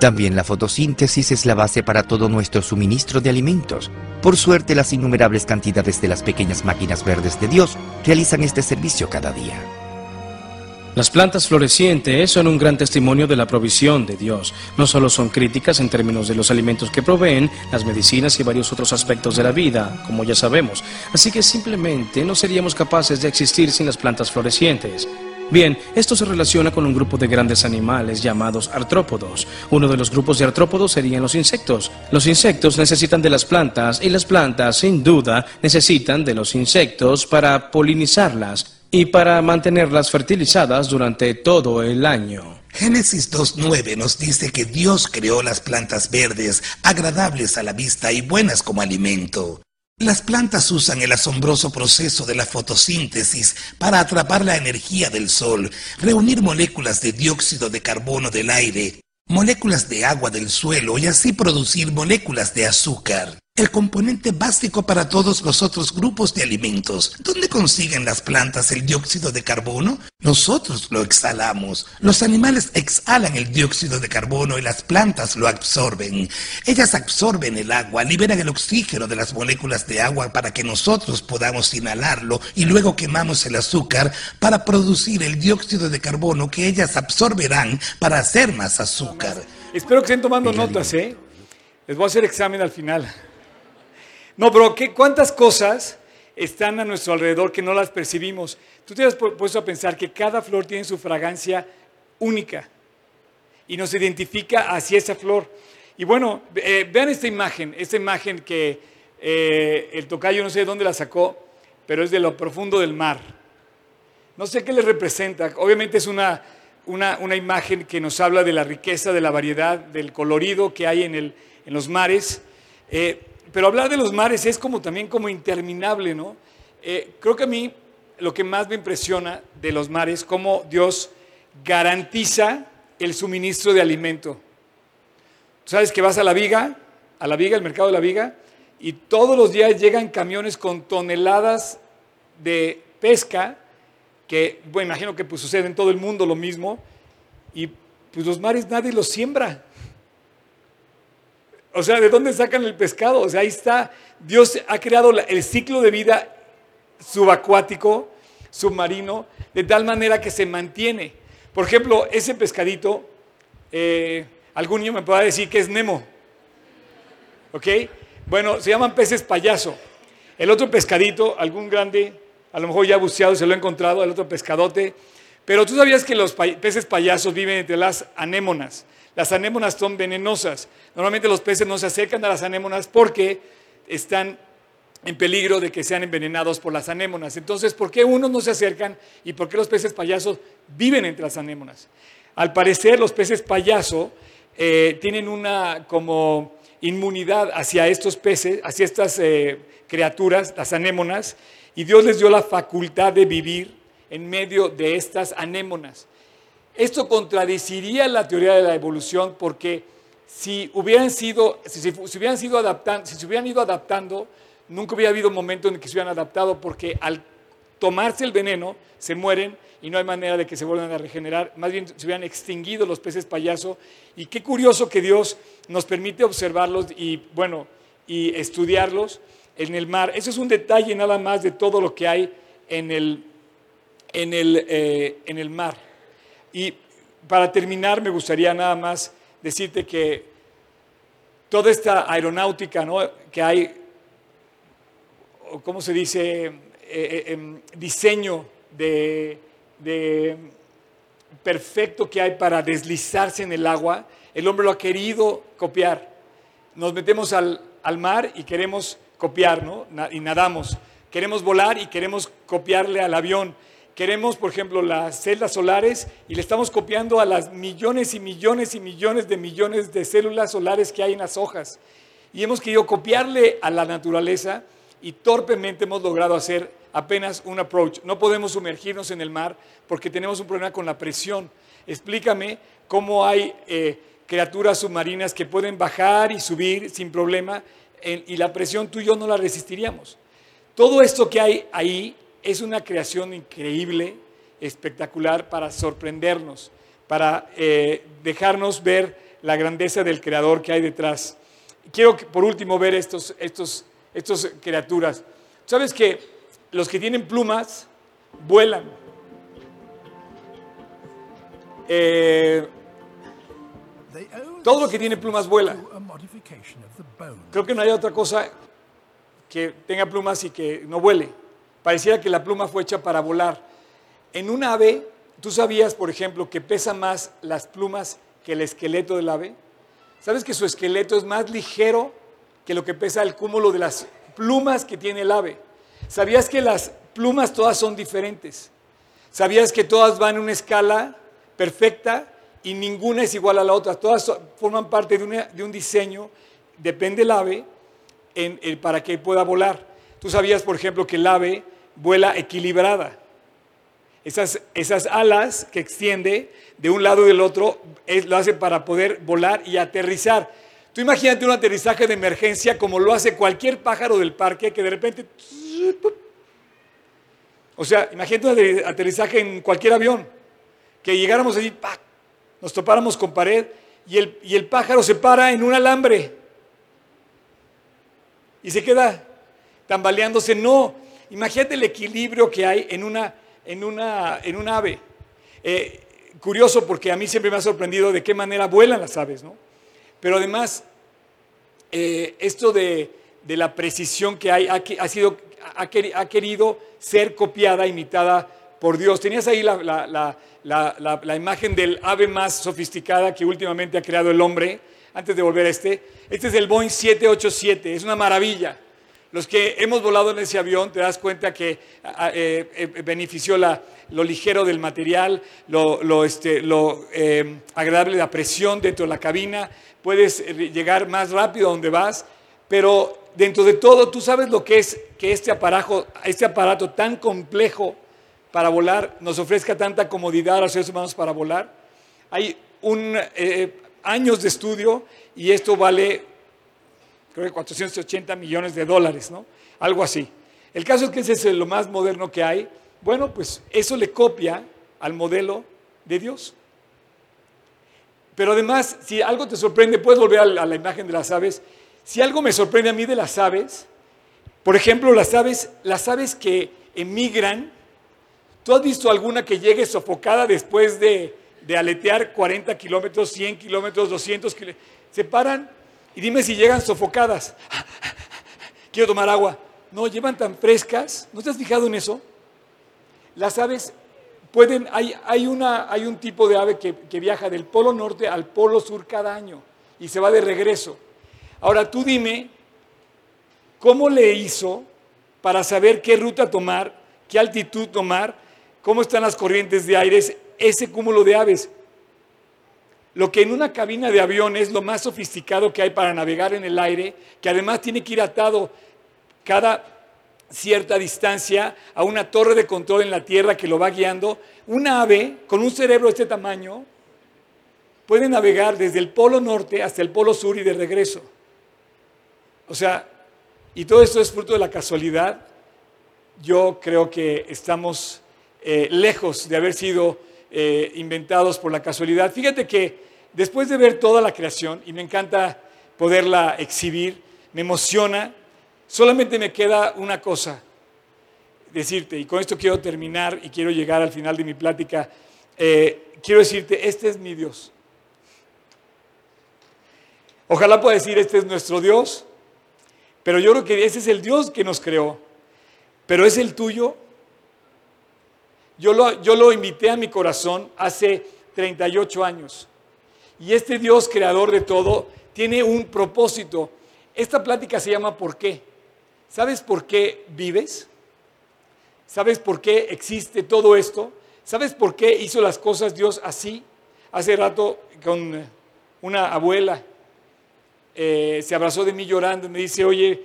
También la fotosíntesis es la base para todo nuestro suministro de alimentos. Por suerte, las innumerables cantidades de las pequeñas máquinas verdes de Dios realizan este servicio cada día. Las plantas florecientes son un gran testimonio de la provisión de Dios. No solo son críticas en términos de los alimentos que proveen, las medicinas y varios otros aspectos de la vida, como ya sabemos. Así que simplemente no seríamos capaces de existir sin las plantas florecientes. Bien, esto se relaciona con un grupo de grandes animales llamados artrópodos. Uno de los grupos de artrópodos serían los insectos. Los insectos necesitan de las plantas y las plantas, sin duda, necesitan de los insectos para polinizarlas y para mantenerlas fertilizadas durante todo el año. Génesis 2.9 nos dice que Dios creó las plantas verdes, agradables a la vista y buenas como alimento. Las plantas usan el asombroso proceso de la fotosíntesis para atrapar la energía del sol, reunir moléculas de dióxido de carbono del aire, moléculas de agua del suelo y así producir moléculas de azúcar el componente básico para todos los otros grupos de alimentos. ¿Dónde consiguen las plantas el dióxido de carbono? Nosotros lo exhalamos. Los animales exhalan el dióxido de carbono y las plantas lo absorben. Ellas absorben el agua, liberan el oxígeno de las moléculas de agua para que nosotros podamos inhalarlo y luego quemamos el azúcar para producir el dióxido de carbono que ellas absorberán para hacer más azúcar. Espero que estén tomando notas, ¿eh? Les voy a hacer examen al final. No, pero ¿qué, ¿cuántas cosas están a nuestro alrededor que no las percibimos? Tú te has puesto a pensar que cada flor tiene su fragancia única y nos identifica hacia esa flor. Y bueno, eh, vean esta imagen, esta imagen que eh, el tocayo no sé de dónde la sacó, pero es de lo profundo del mar. No sé qué le representa. Obviamente es una, una, imagen que nos habla de la riqueza, de la variedad, del colorido que hay en, el, en los mares. Eh, pero hablar de los mares es como también como interminable, ¿no? Eh, creo que a mí lo que más me impresiona de los mares, cómo Dios garantiza el suministro de alimento. sabes que vas a la viga, a la viga, el mercado de la viga, y todos los días llegan camiones con toneladas de pesca, que, bueno, imagino que pues, sucede en todo el mundo lo mismo, y pues los mares nadie los siembra. O sea, ¿de dónde sacan el pescado? O sea, ahí está. Dios ha creado el ciclo de vida subacuático, submarino, de tal manera que se mantiene. Por ejemplo, ese pescadito, eh, algún niño me puede decir que es Nemo. ¿Ok? Bueno, se llaman peces payaso. El otro pescadito, algún grande, a lo mejor ya buceado, se lo ha encontrado, el otro pescadote. Pero tú sabías que los peces payasos viven entre las anémonas. Las anémonas son venenosas. Normalmente los peces no se acercan a las anémonas porque están en peligro de que sean envenenados por las anémonas. Entonces, ¿por qué unos no se acercan y por qué los peces payasos viven entre las anémonas? Al parecer, los peces payaso eh, tienen una como inmunidad hacia estos peces, hacia estas eh, criaturas, las anémonas, y Dios les dio la facultad de vivir en medio de estas anémonas. Esto contradeciría la teoría de la evolución porque si hubieran sido, si, hubieran sido adaptando, si se hubieran ido adaptando, nunca hubiera habido un momento en que se hubieran adaptado porque al tomarse el veneno, se mueren y no hay manera de que se vuelvan a regenerar. Más bien se hubieran extinguido los peces payaso. Y qué curioso que Dios nos permite observarlos y, bueno, y estudiarlos en el mar. Eso es un detalle nada más de todo lo que hay en el, en el, eh, en el mar. Y para terminar, me gustaría nada más decirte que toda esta aeronáutica ¿no? que hay, ¿cómo se dice? Eh, eh, em, diseño de, de perfecto que hay para deslizarse en el agua, el hombre lo ha querido copiar. Nos metemos al, al mar y queremos copiar, ¿no? Y nadamos. Queremos volar y queremos copiarle al avión. Queremos, por ejemplo, las celdas solares y le estamos copiando a las millones y millones y millones de millones de células solares que hay en las hojas. Y hemos querido copiarle a la naturaleza y torpemente hemos logrado hacer apenas un approach. No podemos sumergirnos en el mar porque tenemos un problema con la presión. Explícame cómo hay eh, criaturas submarinas que pueden bajar y subir sin problema y la presión tú y yo no la resistiríamos. Todo esto que hay ahí es una creación increíble, espectacular para sorprendernos, para eh, dejarnos ver la grandeza del creador que hay detrás. Quiero por último ver estos, estos, estos criaturas. ¿Sabes que los que tienen plumas vuelan? Eh, todo lo que tiene plumas vuela. Creo que no hay otra cosa que tenga plumas y que no vuele. Pareciera que la pluma fue hecha para volar. En un ave, ¿tú sabías, por ejemplo, que pesa más las plumas que el esqueleto del ave? ¿Sabes que su esqueleto es más ligero que lo que pesa el cúmulo de las plumas que tiene el ave? ¿Sabías que las plumas todas son diferentes? ¿Sabías que todas van en una escala perfecta y ninguna es igual a la otra? Todas forman parte de, un diseño, depende del ave, para que pueda volar. Tú sabías, por ejemplo, que el ave vuela equilibrada. Esas, esas alas que extiende de un lado y del otro lo hace para poder volar y aterrizar. Tú imagínate un aterrizaje de emergencia como lo hace cualquier pájaro del parque que de repente... O sea, imagínate un aterrizaje en cualquier avión, que llegáramos allí, nos topáramos con pared y el, y el pájaro se para en un alambre y se queda tambaleándose. No, imagínate el equilibrio que hay en una, en una, en un ave. Eh, curioso porque a mí siempre me ha sorprendido de qué manera vuelan las aves, ¿no? Pero además, eh, esto de, la precisión que hay ha, sido, ha, querido ser copiada, imitada por Dios. Tenías ahí la, la, imagen del ave más sofisticada que últimamente ha creado el hombre, antes de volver a este. Este es el Boeing 787, es una maravilla. Los que hemos volado en ese avión te das cuenta que eh, eh, benefició lo ligero del material, lo, este, eh, agradable de la presión dentro de la cabina, puedes llegar más rápido a donde vas, pero dentro de todo tú sabes lo que es que este aparato, este aparato tan complejo para volar nos ofrezca tanta comodidad a los seres humanos para volar. Hay un, años de estudio y esto vale creo que 480 millones de dólares, ¿no? Algo así. El caso es que ese es lo más moderno que hay. Bueno, pues eso le copia al modelo de Dios. Pero además, si algo te sorprende, puedes volver a la, imagen de las aves. Si algo me sorprende a mí de las aves, por ejemplo, las aves, las aves que emigran, ¿tú has visto alguna que llegue sofocada después de, de aletear 40 kilómetros, 100 kilómetros, 200 kilómetros? Se paran y dime si llegan sofocadas. Quiero tomar agua. No, llevan tan frescas. ¿No te has fijado en eso? Las aves pueden, hay, hay, una, hay un tipo de ave que, que viaja del polo norte al polo sur cada año y se va de regreso. Ahora tú dime, ¿cómo le hizo para saber qué ruta tomar, qué altitud tomar, cómo están las corrientes de aire, ese cúmulo de aves? Lo que en una cabina de avión es lo más sofisticado que hay para navegar en el aire, que además tiene que ir atado cada cierta distancia a una torre de control en la tierra que lo va guiando, un ave con un cerebro de este tamaño puede navegar desde el polo norte hasta el polo sur y de regreso. O sea, y todo esto es fruto de la casualidad. yo creo que estamos eh, lejos de haber sido eh, inventados por la casualidad. Fíjate que después de ver toda la creación, y me encanta poderla exhibir, me emociona, solamente me queda una cosa decirte, y con esto quiero terminar y quiero llegar al final de mi plática, eh, quiero decirte, este es mi Dios. Ojalá pueda decir, este es nuestro Dios, pero yo creo que ese es el Dios que nos creó, pero es el tuyo. Yo lo, invité a mi corazón hace 38 años. Y este Dios creador de todo tiene un propósito. Esta plática se llama ¿Por qué? ¿Sabes por qué vives? ¿Sabes por qué existe todo esto? ¿Sabes por qué hizo las cosas Dios así? Hace rato con una abuela eh, se abrazó de mí llorando y me dice, oye,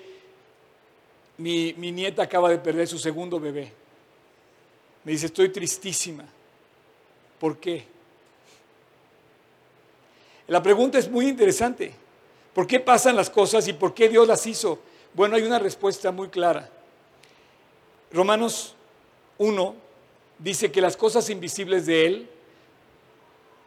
mi nieta acaba de perder su segundo bebé. Me dice, estoy tristísima. ¿Por qué? La pregunta es muy interesante. ¿Por qué pasan las cosas y por qué Dios las hizo? Bueno, hay una respuesta muy clara. Romanos 1 dice que las cosas invisibles de Él,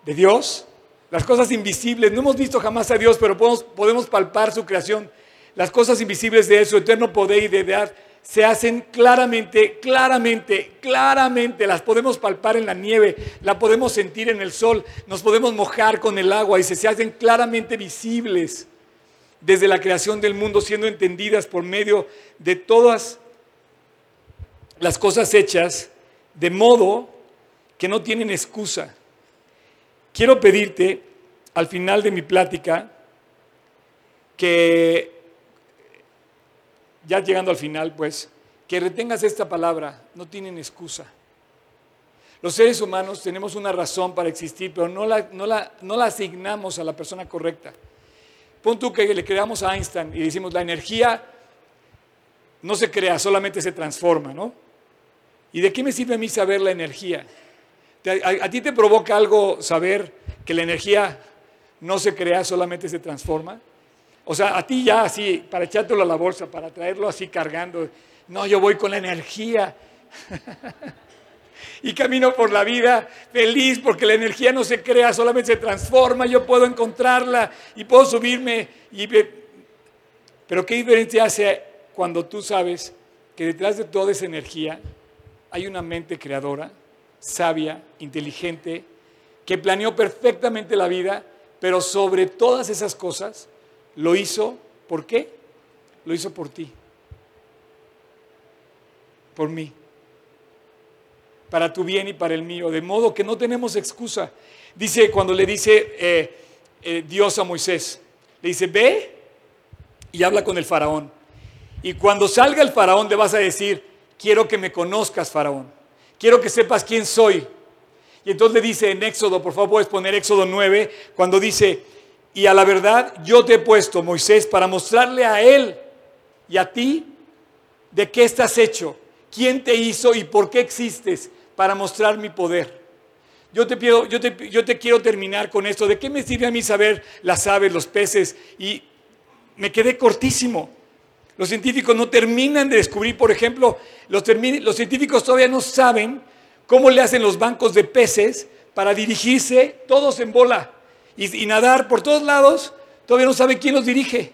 de Dios, las cosas invisibles, no hemos visto jamás a Dios, pero podemos, palpar su creación. Las cosas invisibles de Él, su eterno poder y de se hacen claramente, claramente, claramente. Las podemos palpar en la nieve, la podemos sentir en el sol, nos podemos mojar con el agua y se, se hacen claramente visibles desde la creación del mundo, siendo entendidas por medio de todas las cosas hechas de modo que no tienen excusa. Quiero pedirte al final de mi plática que, ya llegando al final, pues, que retengas esta palabra, no tienen excusa. Los seres humanos tenemos una razón para existir, pero no la, no la, no la asignamos a la persona correcta. Pon tú que le creamos a Einstein y decimos, la energía no se crea, solamente se transforma, ¿no? ¿Y de qué me sirve a mí saber la energía? ¿A, ti te provoca algo saber que la energía no se crea, solamente se transforma? O sea, a ti ya así, para echártelo a la bolsa, para traerlo así cargando, no, yo voy con la energía. [laughs] y camino por la vida feliz porque la energía no se crea, solamente se transforma, yo puedo encontrarla y puedo subirme. Y... Pero ¿qué diferencia hace cuando tú sabes que detrás de toda esa energía hay una mente creadora, sabia, inteligente, que planeó perfectamente la vida, pero sobre todas esas cosas lo hizo, ¿por qué? Lo hizo por ti, por mí, para tu bien y para el mío, de modo que no tenemos excusa. Dice cuando le dice eh, eh, Dios a Moisés, le dice, ve y habla con el faraón. Y cuando salga el faraón le vas a decir, quiero que me conozcas, Faraón. Quiero que sepas quién soy. Y entonces le dice en Éxodo, por favor puedes poner Éxodo 9, cuando dice, y a la verdad yo te he puesto, Moisés, para mostrarle a él y a ti de qué estás hecho, quién te hizo y por qué existes, para mostrar mi poder. Yo te, pido, yo, te, yo te quiero terminar con esto. ¿De qué me sirve a mí saber las aves, los peces? Y me quedé cortísimo. Los científicos no terminan de descubrir, por ejemplo, los, científicos todavía no saben cómo le hacen los bancos de peces para dirigirse todos en bola y, nadar por todos lados. Todavía no sabe quién los dirige.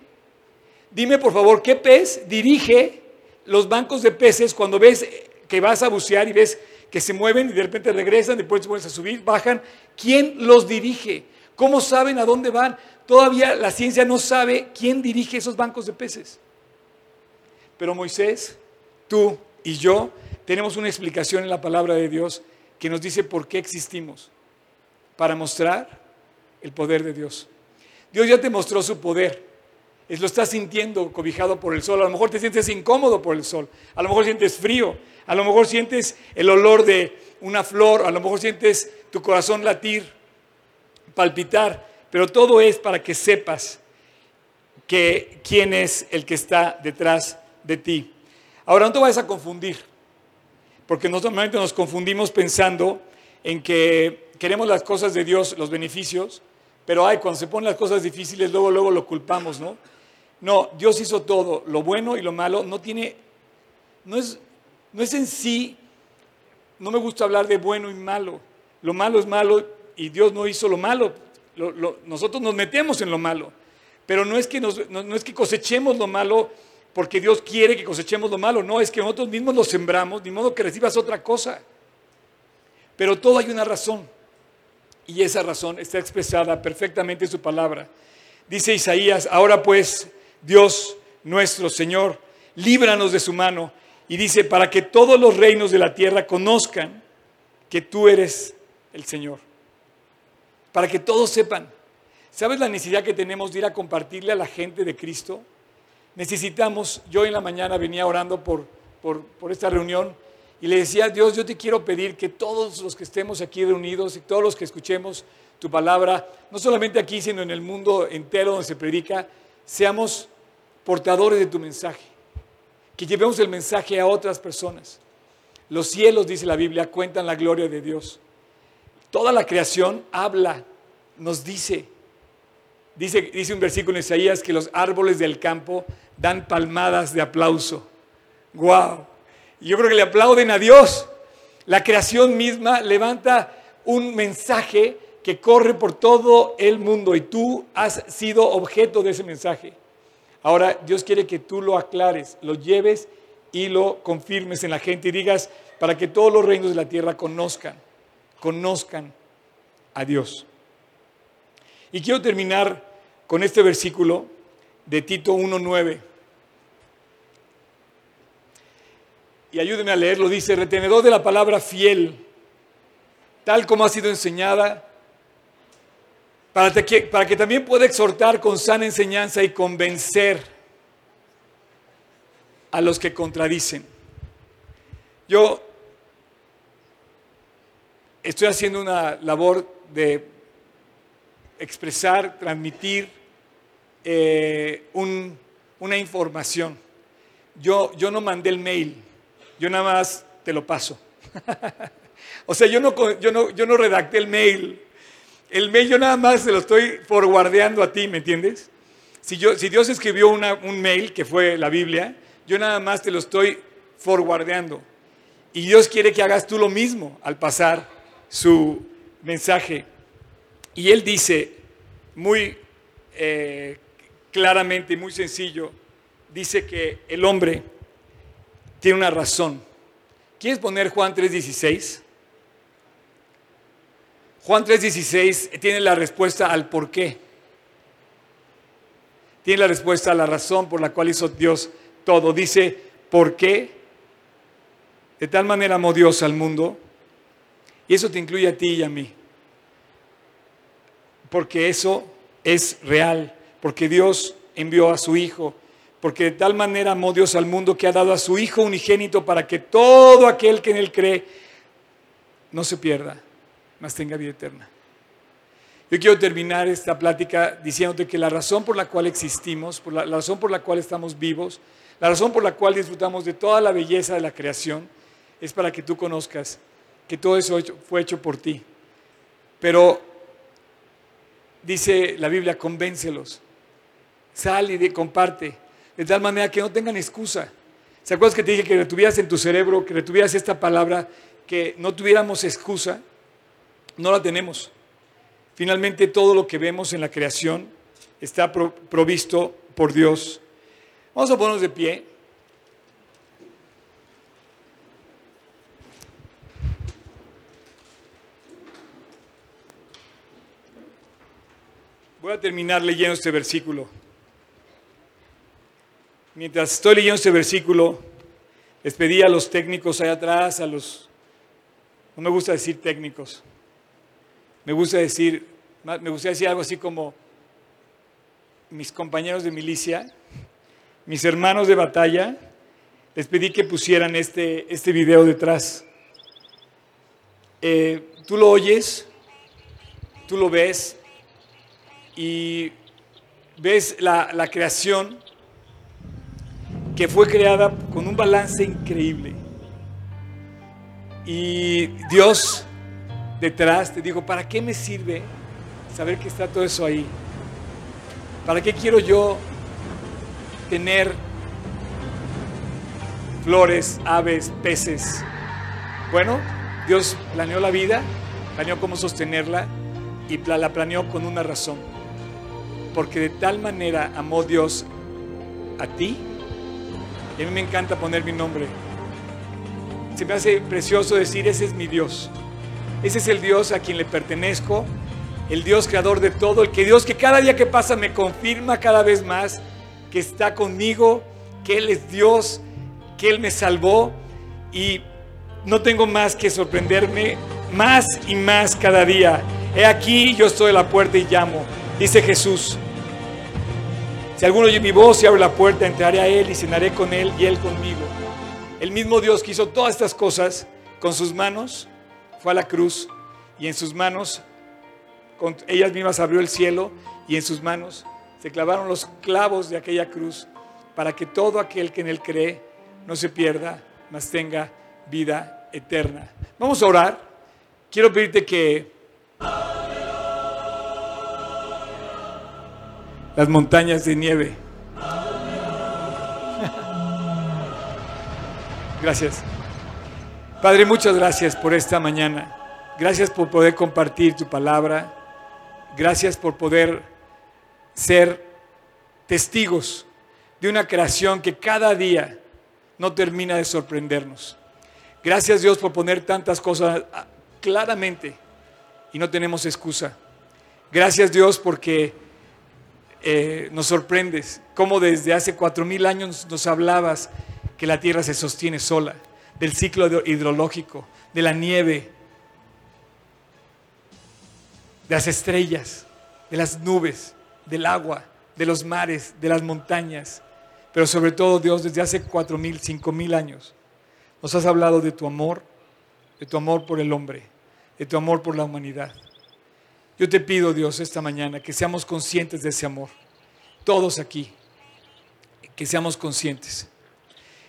Dime, por favor, ¿qué pez dirige los bancos de peces cuando ves que vas a bucear y ves que se mueven y de repente regresan, después se vuelven a subir, bajan? ¿Quién los dirige? ¿Cómo saben a dónde van? Todavía la ciencia no sabe quién dirige esos bancos de peces. Pero Moisés, tú y yo tenemos una explicación en la palabra de Dios que nos dice por qué existimos. Para mostrar el poder de Dios. Dios ya te mostró su poder. Es, lo estás sintiendo cobijado por el sol. A lo mejor te sientes incómodo por el sol. A lo mejor sientes frío. A lo mejor sientes el olor de una flor. A lo mejor sientes tu corazón latir, palpitar. Pero todo es para que sepas que quién es el que está detrás de ti. Ahora no te vayas a confundir, porque normalmente nos confundimos pensando en que queremos las cosas de Dios, los beneficios, pero ay, cuando se ponen las cosas difíciles, luego, luego lo culpamos, ¿no? No, Dios hizo todo, lo bueno y lo malo, no tiene, no es, no es en sí, no me gusta hablar de bueno y malo. Lo malo es malo y Dios no hizo lo malo. Lo- lo- nosotros nos metemos en lo malo. Pero no es, que nos- no, no es que cosechemos lo malo porque Dios quiere que cosechemos lo malo. No, es que nosotros mismos lo sembramos, ni modo que recibas otra cosa. Pero todo hay una razón. Y esa razón está expresada perfectamente en su palabra. Dice Isaías, ahora pues, Dios nuestro Señor, líbranos de su mano. Y dice, para que todos los reinos de la tierra conozcan que tú eres el Señor. Para que todos sepan. ¿Sabes la necesidad que tenemos de ir a compartirle a la gente de Cristo? Necesitamos, yo en la mañana venía orando por, por, por esta reunión y le decía, Dios, yo te quiero pedir que todos los que estemos aquí reunidos y todos los que escuchemos tu palabra, no solamente aquí, sino en el mundo entero donde se predica, seamos portadores de tu mensaje, que llevemos el mensaje a otras personas. Los cielos, dice la Biblia, cuentan la gloria de Dios. Toda la creación habla, nos dice. Dice, dice un versículo en Isaías que los árboles del campo dan palmadas de aplauso. ¡Wow! Y yo creo que le aplauden a Dios. La creación misma levanta un mensaje que corre por todo el mundo y tú has sido objeto de ese mensaje. Ahora Dios quiere que tú lo aclares, lo lleves y lo confirmes en la gente y digas para que todos los reinos de la tierra conozcan, conozcan a Dios. Y quiero terminar con este versículo de Tito 1.9. Y ayúdeme a leerlo. Dice, retenedor de la palabra fiel, tal como ha sido enseñada, para que, para que también pueda exhortar con sana enseñanza y convencer a los que contradicen. Yo estoy haciendo una labor de expresar, transmitir eh, un- una información. Yo, yo no mandé el mail, yo nada más te lo paso. [laughs] o sea, yo no, yo, no, yo no redacté el mail. El mail yo nada más se lo estoy forwardeando a ti, ¿me entiendes? Si, yo, si Dios escribió un mail, que fue la Biblia, yo nada más te lo estoy forwardeando. Y Dios quiere que hagas tú lo mismo al pasar su mensaje. Y Él dice muy eh, claramente, muy sencillo, dice que el hombre tiene una razón. ¿Quieres poner Juan 3.16? Juan 3.16 tiene la respuesta al por qué. Tiene la respuesta a la razón por la cual hizo Dios todo. Dice, ¿por qué? De tal manera amó Dios al mundo. Y eso te incluye a ti y a mí. Porque eso es real. Porque Dios envió a su Hijo. Porque de tal manera amó Dios al mundo que ha dado a su Hijo unigénito para que todo aquel que en Él cree no se pierda, mas tenga vida eterna. Yo quiero terminar esta plática diciéndote que la razón por la cual existimos, por la, razón por la cual estamos vivos, la razón por la cual disfrutamos de toda la belleza de la creación, es para que tú conozcas que todo eso fue hecho por ti. Pero dice la Biblia, convéncelos, sal y comparte, de tal manera que no tengan excusa. ¿Se acuerdas que te dije que retuvieras en tu cerebro, que retuvieras esta palabra, que no tuviéramos excusa? No la tenemos. Finalmente todo lo que vemos en la creación está pro- provisto por Dios. Vamos a ponernos de pie. Voy a terminar leyendo este versículo. Mientras estoy leyendo este versículo, les pedí a los técnicos allá atrás, a los... No me gusta decir técnicos. Me gusta decir, me gustaría decir algo así como mis compañeros de milicia, mis hermanos de batalla, les pedí que pusieran este, este video detrás. Eh, tú lo oyes, tú lo ves y ves la, la creación que fue creada con un balance increíble. Y Dios detrás te dijo, ¿para qué me sirve saber que está todo eso ahí? ¿Para qué quiero yo tener flores, aves, peces. Bueno, Dios planeó la vida, planeó cómo sostenerla y la planeó con una razón. Porque de tal manera amó Dios a ti. Y a mí me encanta poner mi nombre. Se me hace precioso decir, ese es mi Dios. Ese es el Dios a quien le pertenezco, el Dios creador de todo, el que Dios que cada día que pasa me confirma cada vez más que está conmigo, que Él es Dios, que Él me salvó y no tengo más que sorprenderme más y más cada día. He aquí, yo estoy a la puerta y llamo, dice Jesús. Si alguno oye mi voz y abre la puerta, entraré a Él y cenaré con Él y Él conmigo. El mismo Dios que hizo todas estas cosas con sus manos, fue a la cruz y en sus manos, con ellas mismas abrió el cielo y en sus manos se clavaron los clavos de aquella cruz para que todo aquel que en él cree no se pierda, mas tenga vida eterna. Vamos a orar. Quiero pedirte que las montañas de nieve. Gracias. Padre, muchas gracias por esta mañana. Gracias por poder compartir tu palabra. Gracias por poder ser testigos de una creación que cada día no termina de sorprendernos. Gracias Dios por poner tantas cosas claramente y no tenemos excusa. Gracias Dios porque eh, nos sorprendes, como desde hace cuatro mil años nos hablabas que la tierra se sostiene sola, del ciclo hidrológico, de la nieve, de las estrellas, de las nubes, del agua, de los mares, de las montañas, pero sobre todo Dios desde hace cuatro mil, cinco mil años nos has hablado de tu amor, de tu amor por el hombre, de tu amor por la humanidad. Yo te pido, Dios, esta mañana que seamos conscientes de ese amor. Todos aquí, que seamos conscientes.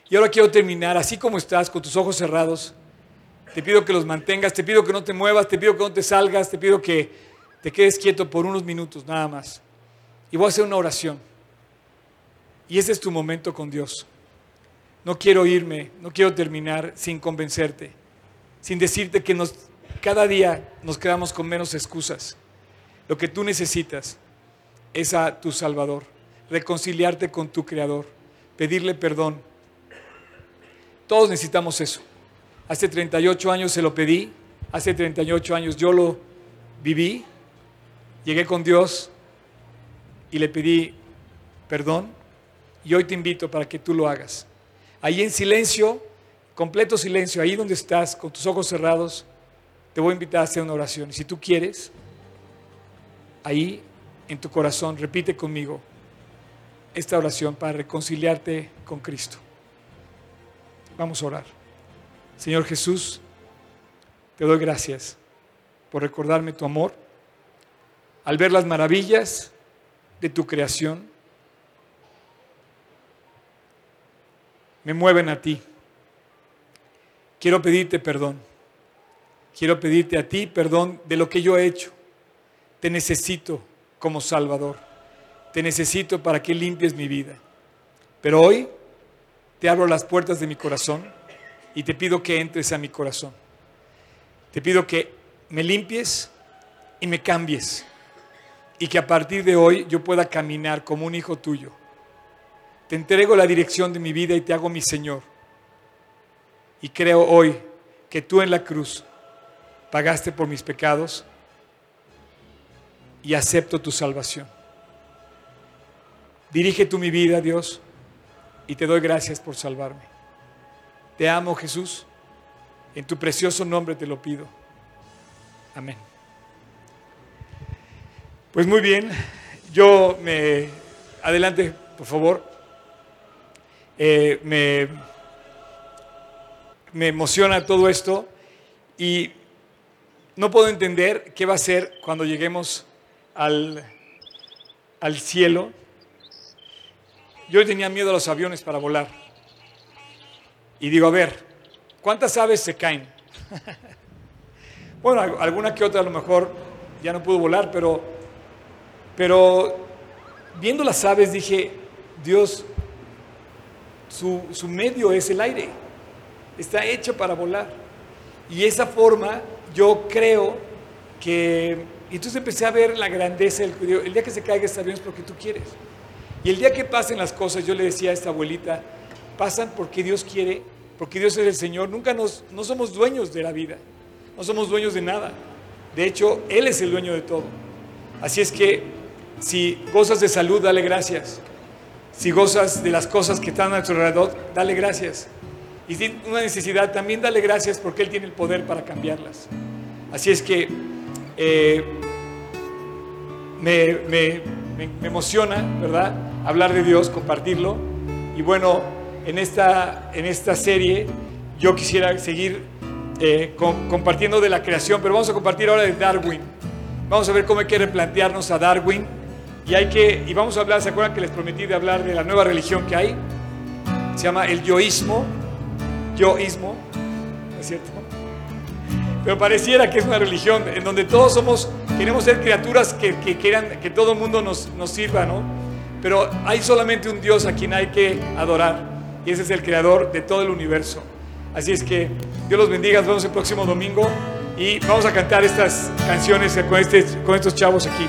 Y ahora quiero terminar, así como estás, con tus ojos cerrados. Te pido que los mantengas, te pido que no te muevas, te pido que no te salgas, te pido que te quedes quieto por unos minutos, nada más. Y voy a hacer una oración. Y ese es tu momento con Dios. No quiero irme, no quiero terminar sin convencerte, sin decirte que nos, cada día nos quedamos con menos excusas. Lo que tú necesitas es a tu Salvador, reconciliarte con tu Creador, pedirle perdón. Todos necesitamos eso. Hace 38 años se lo pedí, hace 38 años yo lo viví, llegué con Dios y le pedí perdón y hoy te invito para que tú lo hagas ahí en silencio, completo silencio, ahí donde estás, con tus ojos cerrados, te voy a invitar a hacer una oración. Y si tú quieres, ahí en tu corazón, repite conmigo esta oración para reconciliarte con Cristo. Vamos a orar. Señor Jesús, te doy gracias por recordarme tu amor, al ver las maravillas de tu creación me mueven a ti. Quiero pedirte perdón. Quiero pedirte a ti perdón de lo que yo he hecho. Te necesito como Salvador. Te necesito para que limpies mi vida. Pero hoy te abro las puertas de mi corazón y te pido que entres a mi corazón. Te pido que me limpies y me cambies. Y que a partir de hoy yo pueda caminar como un hijo tuyo te entrego la dirección de mi vida y te hago mi Señor. Y creo hoy que tú en la cruz pagaste por mis pecados y acepto tu salvación. Dirige tú mi vida, Dios, y te doy gracias por salvarme. Te amo, Jesús. En tu precioso nombre te lo pido. Amén. Pues muy bien, yo me... Adelante, por favor. Eh, me, me emociona todo esto y no puedo entender qué va a ser cuando lleguemos al, al cielo. Yo tenía miedo a los aviones para volar. Y digo, a ver, ¿cuántas aves se caen? [laughs] bueno, alguna que otra a lo mejor ya no pudo volar, pero, pero viendo las aves dije, Dios, su, su medio es el aire. Está hecho para volar. Y esa forma yo creo que... Entonces empecé a ver la grandeza del judío. El día que se caiga este avión es porque tú quieres. Y el día que pasen las cosas, yo le decía a esta abuelita, pasan porque Dios quiere, porque Dios es el Señor. Nunca nos, no somos dueños de la vida, no somos dueños de nada. De hecho, Él es el dueño de todo. Así es que si gozas de salud, dale gracias. Si gozas de las cosas que están a tu alrededor, dale gracias. Y si una necesidad, también dale gracias porque Él tiene el poder para cambiarlas. Así es que eh, me, me, me, emociona, ¿verdad? Hablar de Dios, compartirlo. Y bueno, en esta, en esta serie yo quisiera seguir eh, compartiendo de la creación, pero vamos a compartir ahora de Darwin. Vamos a ver cómo hay que replantearnos a Darwin. Y, hay que, y vamos a hablar, ¿se acuerdan que les prometí de hablar de la nueva religión que hay? Se llama el yoísmo. Yoísmo, ¿no es cierto? Pero pareciera que es una religión en donde todos somos, queremos ser criaturas que, que quieran que todo el mundo nos, nos sirva, ¿no? Pero hay solamente un Dios a quien hay que adorar y ese es el creador de todo el universo. Así es que Dios los bendiga, nos vemos el próximo domingo y vamos a cantar estas canciones con, este, con estos chavos aquí.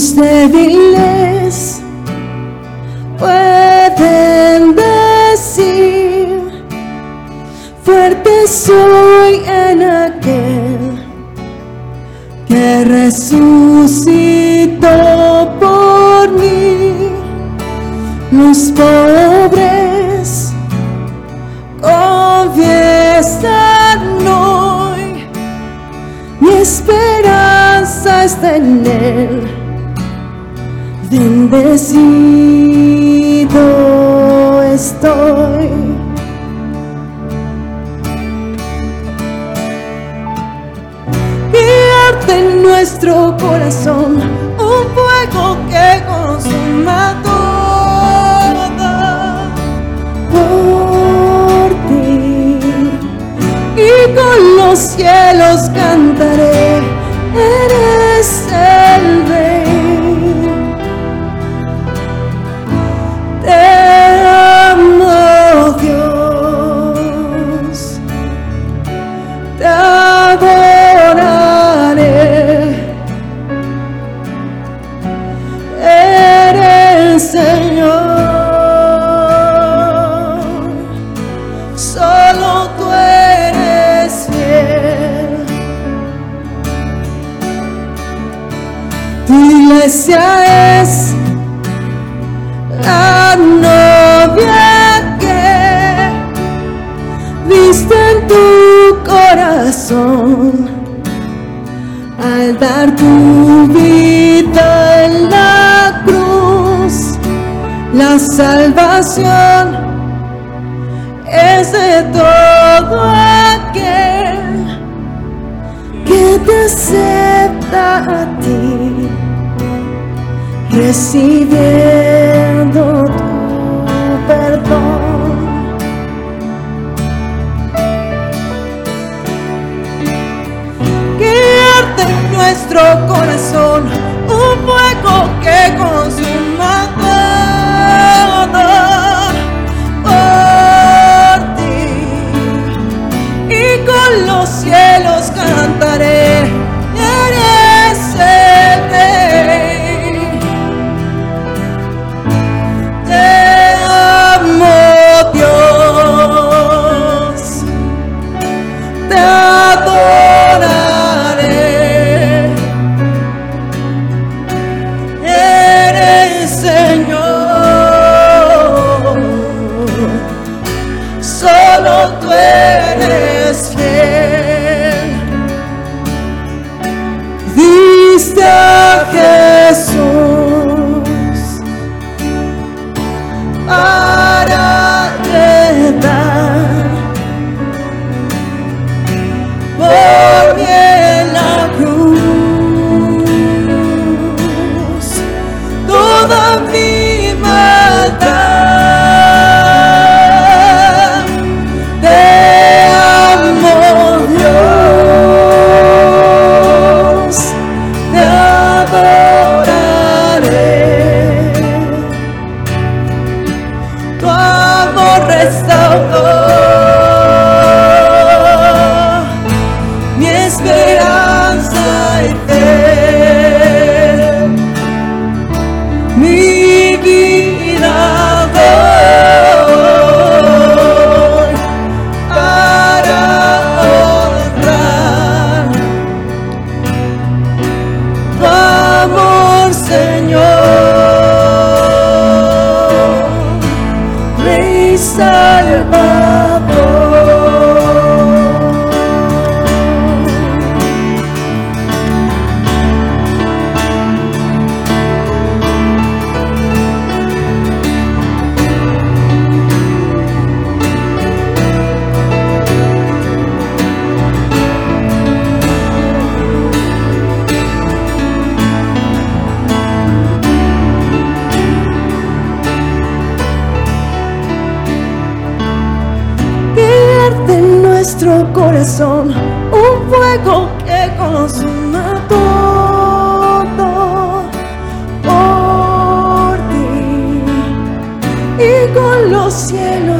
Los débiles pueden decir, fuerte soy en aquel que resucitó por mí. Los pobres confiesan hoy, mi esperanza está en él bendecido estoy. Y en nuestro corazón un fuego que consuma todo por ti. Y con los cielos cantaré, eres al dar tu vida en la cruz. La salvación es de todo aquel que te acepta a ti recibiendo nuestro corazón un fuego que consuma nuestro corazón un fuego que consuma todo por ti. Y con los cielos